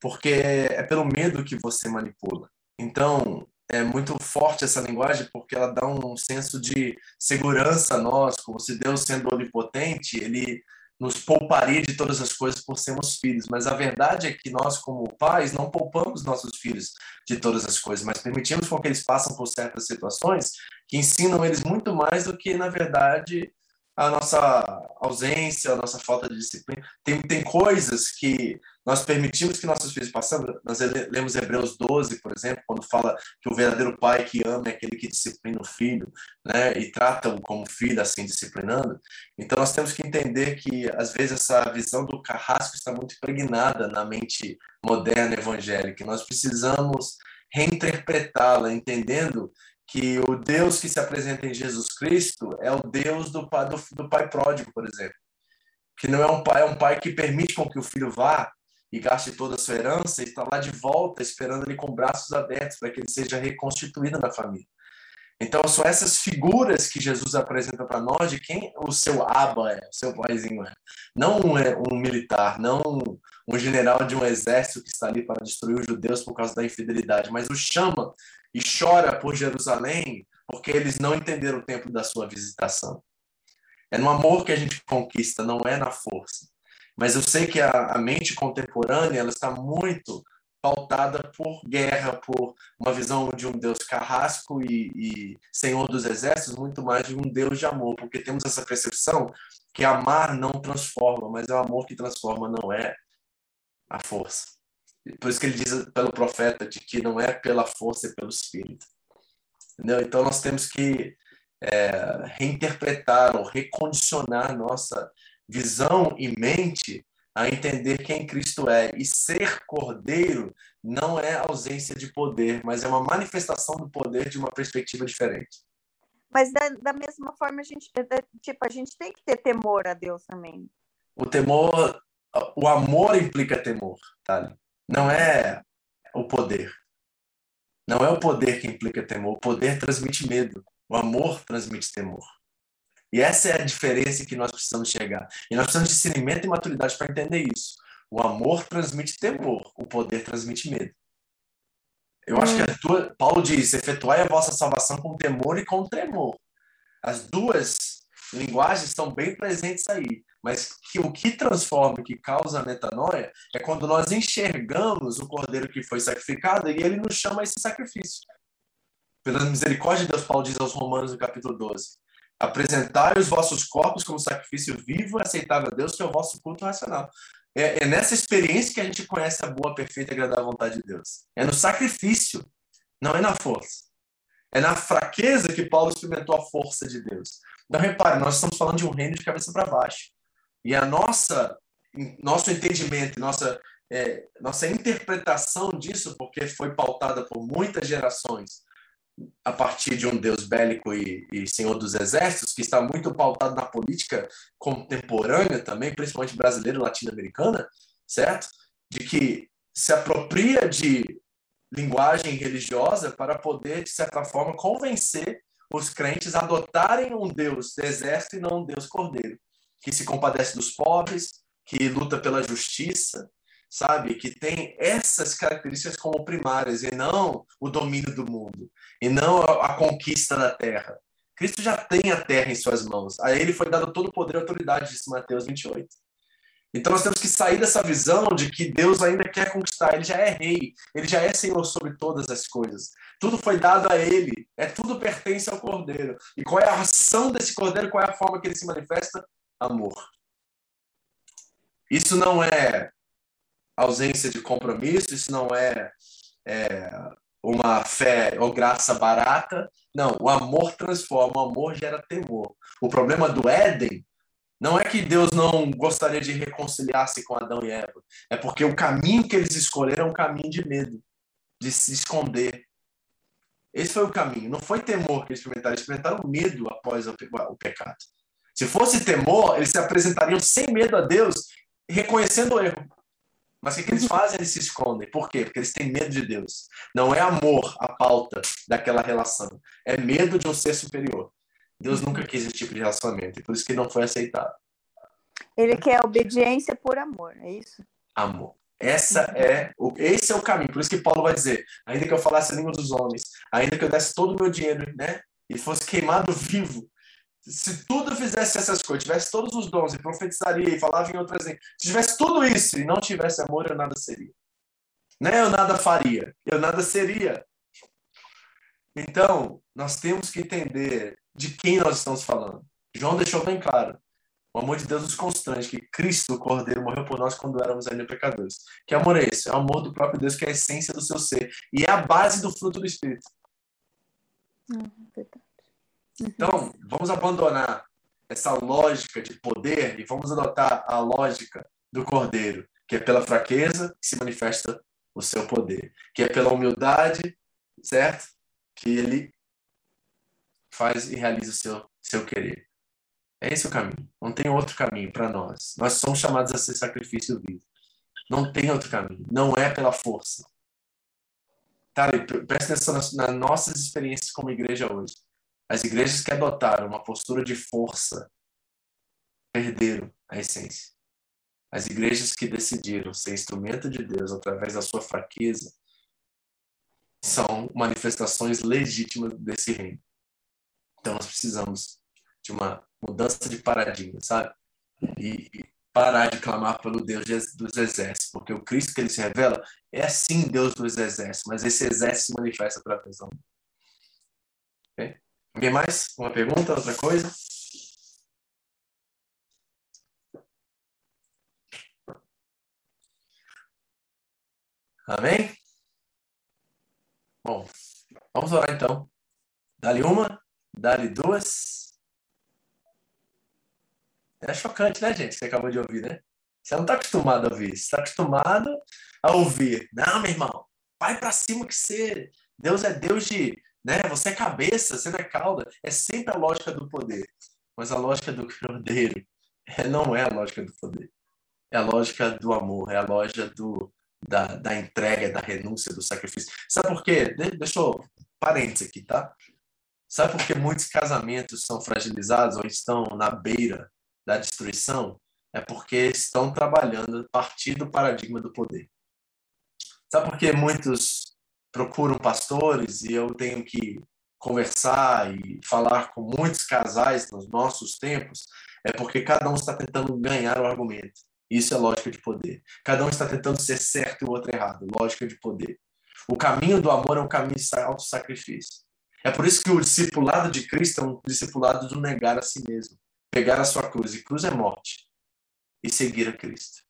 porque é pelo medo que você manipula. Então, é muito forte essa linguagem porque ela dá um senso de segurança a nós, como se Deus sendo onipotente, ele nos pouparia de todas as coisas por sermos filhos. Mas a verdade é que nós, como pais, não poupamos nossos filhos de todas as coisas, mas permitimos com que eles passem por certas situações que ensinam eles muito mais do que, na verdade, a nossa ausência, a nossa falta de disciplina. Tem, tem coisas que nós permitimos que nossos filhos passem. Nós lemos Hebreus 12, por exemplo, quando fala que o verdadeiro pai que ama é aquele que disciplina o filho, né, e trata-o como filho, assim, disciplinando. Então, nós temos que entender que, às vezes, essa visão do carrasco está muito impregnada na mente moderna evangélica. Nós precisamos reinterpretá-la, entendendo que o Deus que se apresenta em Jesus Cristo é o Deus do pai, do, do pai pródigo, por exemplo. Que não é um pai, é um pai que permite com que o filho vá e gaste toda a sua herança e está lá de volta esperando ele com braços abertos para que ele seja reconstituído na família. Então, são essas figuras que Jesus apresenta para nós de quem o seu aba é, o seu paizinho é. Não um, é, um militar, não um, um general de um exército que está ali para destruir os judeus por causa da infidelidade, mas o chama e chora por Jerusalém porque eles não entenderam o tempo da sua visitação. É no amor que a gente conquista, não é na força. Mas eu sei que a, a mente contemporânea ela está muito pautada por guerra, por uma visão de um Deus carrasco e, e, Senhor dos Exércitos, muito mais de um Deus de amor, porque temos essa percepção que amar não transforma, mas é o amor que transforma, não é a força. Por isso que ele diz pelo profeta de que não é pela força, é pelo Espírito. Entendeu? Então nós temos que é, reinterpretar ou recondicionar nossa visão e mente a entender quem Cristo é. E ser cordeiro não é ausência de poder, mas é uma manifestação do poder de uma perspectiva diferente. Mas da, da mesma forma, a gente, tipo, a gente tem que ter temor a Deus também. O temor, o amor implica temor, tá? Não é o poder. Não é o poder que implica temor. O poder transmite medo. O amor transmite temor. E essa é a diferença que nós precisamos chegar. E nós precisamos de discernimento e maturidade para entender isso. O amor transmite temor, o poder transmite medo. Eu acho que a tua, Paulo diz: efetuai a vossa salvação com temor e com tremor. As duas linguagens estão bem presentes aí. Mas que o que transforma, o que causa a metanoia, é quando nós enxergamos o cordeiro que foi sacrificado e ele nos chama a esse sacrifício. Pela misericórdia de Deus, Paulo diz aos Romanos no capítulo 12: Apresentai os vossos corpos como sacrifício vivo e aceitável a Deus, que é o vosso culto racional. É, é, nessa experiência que a gente conhece a boa, perfeita e agradável vontade de Deus. É no sacrifício, não é na força. É na fraqueza que Paulo experimentou a força de Deus. Então, repare, nós estamos falando de um reino de cabeça para baixo. E a nossa, nosso entendimento, nossa, é, nossa interpretação disso, porque foi pautada por muitas gerações, a partir de um Deus bélico e, e, Senhor dos Exércitos, que está muito pautado na política contemporânea também, principalmente brasileira e latino-americana, certo? De que se apropria de linguagem religiosa para poder, de certa forma, convencer os crentes a adotarem um Deus de exército e não um Deus cordeiro, que se compadece dos pobres, que luta pela justiça, sabe? Que tem essas características como primárias e não o domínio do mundo, e não a, conquista da terra. Cristo já tem a terra em suas mãos. A ele foi dado todo o poder e autoridade, disse Mateus 28. Então nós temos que sair dessa visão de que Deus ainda quer conquistar, ele já é rei, ele já é senhor sobre todas as coisas. Tudo foi dado a ele, é tudo pertence ao Cordeiro. E qual é a ação desse Cordeiro, qual é a forma que ele se manifesta? Amor. Isso não é ausência de compromisso, isso não é, é uma fé ou graça barata. Não, o amor transforma, o amor gera temor. O problema do Éden não é que Deus não gostaria de reconciliar-se com Adão e Eva, é porque o caminho que eles escolheram é um caminho de medo, de se esconder. Esse foi o caminho. Não foi temor que eles experimentaram, eles experimentaram medo após o pecado. Se fosse temor, eles se apresentariam sem medo a Deus, reconhecendo o erro. Mas o que, que eles fazem? Eles se escondem. Por quê? Porque eles têm medo de Deus. Não é amor a pauta daquela relação. É medo de um ser superior. Deus nunca quis esse tipo de relacionamento. E por isso que não foi aceitado. Ele quer obediência por amor, é isso? Amor. Essa é o, esse é o caminho. Por isso que Paulo vai dizer: ainda que eu falasse a língua dos homens, ainda que eu desse todo o meu dinheiro, né, e fosse queimado vivo, se tudo fizesse essas coisas, tivesse todos os dons, e profetizaria, e falava em outras línguas, se tivesse tudo isso e não tivesse amor, eu nada seria. Né? Eu nada faria, eu nada seria. Então, nós temos que entender de quem nós estamos falando. João deixou bem claro. O amor de Deus nos constrange, que Cristo, o Cordeiro, morreu por nós quando éramos ainda pecadores. Que amor é esse? É o amor do próprio Deus, que é a essência do seu ser. E é a base do fruto do Espírito. Uhum, verdade. Então, vamos abandonar essa lógica de poder e vamos adotar a lógica do Cordeiro, que é pela fraqueza que se manifesta o seu poder, que é pela humildade, certo? Que ele faz e realiza o seu, seu querer. É esse o caminho. Não tem outro caminho para nós. Nós somos chamados a ser sacrifício vivo. Não tem outro caminho. Não é pela força. Tá, presta atenção nas, nas nossas experiências como igreja hoje. As igrejas que adotaram uma postura de força perderam a essência. As igrejas que decidiram ser instrumento de Deus através da sua fraqueza são manifestações legítimas desse reino. Então nós precisamos de uma mudança de paradigma, sabe? E parar de clamar pelo Deus dos exércitos, porque o Cristo que ele se revela é sim Deus dos exércitos, mas esse exército se manifesta através do homem. Okay? Alguém mais? Uma pergunta? Outra coisa? Amém? Bom, vamos orar então. Dá-lhe uma, dá-lhe duas. É chocante, né, gente? Você acabou de ouvir, né? Você não está acostumado a ouvir. Você está acostumado a ouvir. Não, meu irmão, vai para cima que você. Deus é Deus de né? Você é cabeça, você não é cauda. É sempre a lógica do poder. Mas a lógica do cordeiro é, não é a lógica do poder. É a lógica do amor, é a lógica do, da, da entrega, da renúncia, do sacrifício. Sabe por quê? deixa eu parênteses aqui, tá? Sabe por que muitos casamentos são fragilizados ou estão na beira da destruição? É porque estão trabalhando a partir do paradigma do poder. Sabe por que muitos procuram pastores e eu tenho que conversar e falar com muitos casais nos nossos tempos, é porque cada um está tentando ganhar o argumento. Isso é lógica de poder. Cada um está tentando ser certo e o outro errado. Lógica de poder. O caminho do amor é um caminho de auto-sacrifício. É por isso que o discipulado de Cristo é um discipulado do negar a si mesmo. Pegar a sua cruz. E cruz é morte. E seguir a Cristo.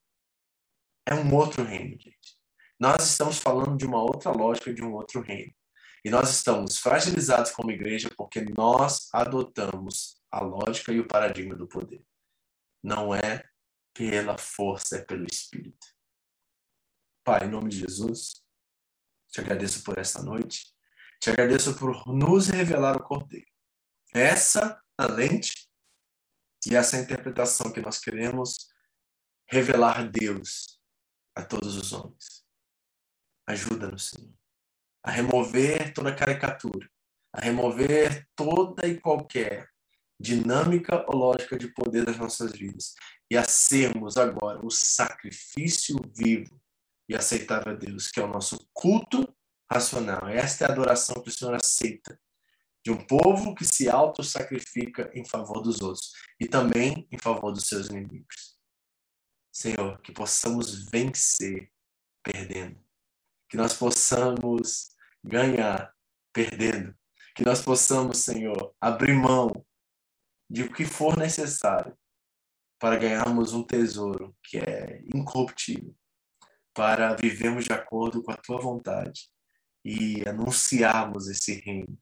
É um outro reino, gente. Nós estamos falando de uma outra lógica, de um outro reino. E nós estamos fragilizados como igreja porque nós adotamos a lógica e o paradigma do poder. Não é pela força, é pelo Espírito. Pai, em nome de Jesus, te agradeço por essa noite. Te agradeço por nos revelar o Cordeiro. Essa a lente e essa interpretação que nós queremos revelar Deus a todos os homens. Ajuda-nos, Senhor, a remover toda caricatura, a remover toda e qualquer dinâmica ou lógica de poder das nossas vidas e a sermos agora o sacrifício vivo e aceitável a Deus, que é o nosso culto racional. Esta é a adoração que o Senhor aceita de um povo que se auto-sacrifica em favor dos outros e também em favor dos seus inimigos. Senhor, que possamos vencer perdendo que nós possamos ganhar perdendo, que nós possamos, Senhor, abrir mão de o que for necessário para ganharmos um tesouro que é incorruptível, para vivermos de acordo com a tua vontade e anunciarmos esse reino,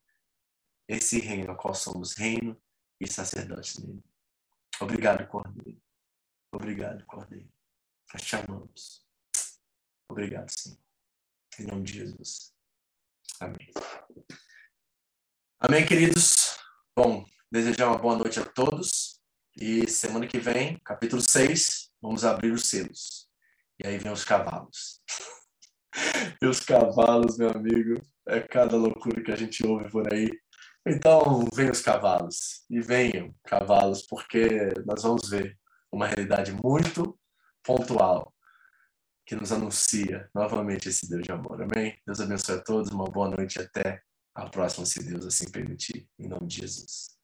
esse reino ao qual somos reino e sacerdotes nele. Obrigado, Cordeiro. Obrigado, Cordeiro. Nós te amamos. Obrigado, Senhor. Em nome de Jesus. Amém. Amém, queridos. Bom, desejar uma boa noite a todos. E semana que vem, capítulo 6, vamos abrir os selos. E aí vem os cavalos. e os cavalos, meu amigo, é cada loucura que a gente ouve por aí. Então, venham os cavalos. E venham cavalos, porque nós vamos ver uma realidade muito pontual que nos anuncia novamente esse Deus de amor. Amém? Deus abençoe a todos, uma boa noite e até a próxima, se Deus assim permitir. Em nome de Jesus.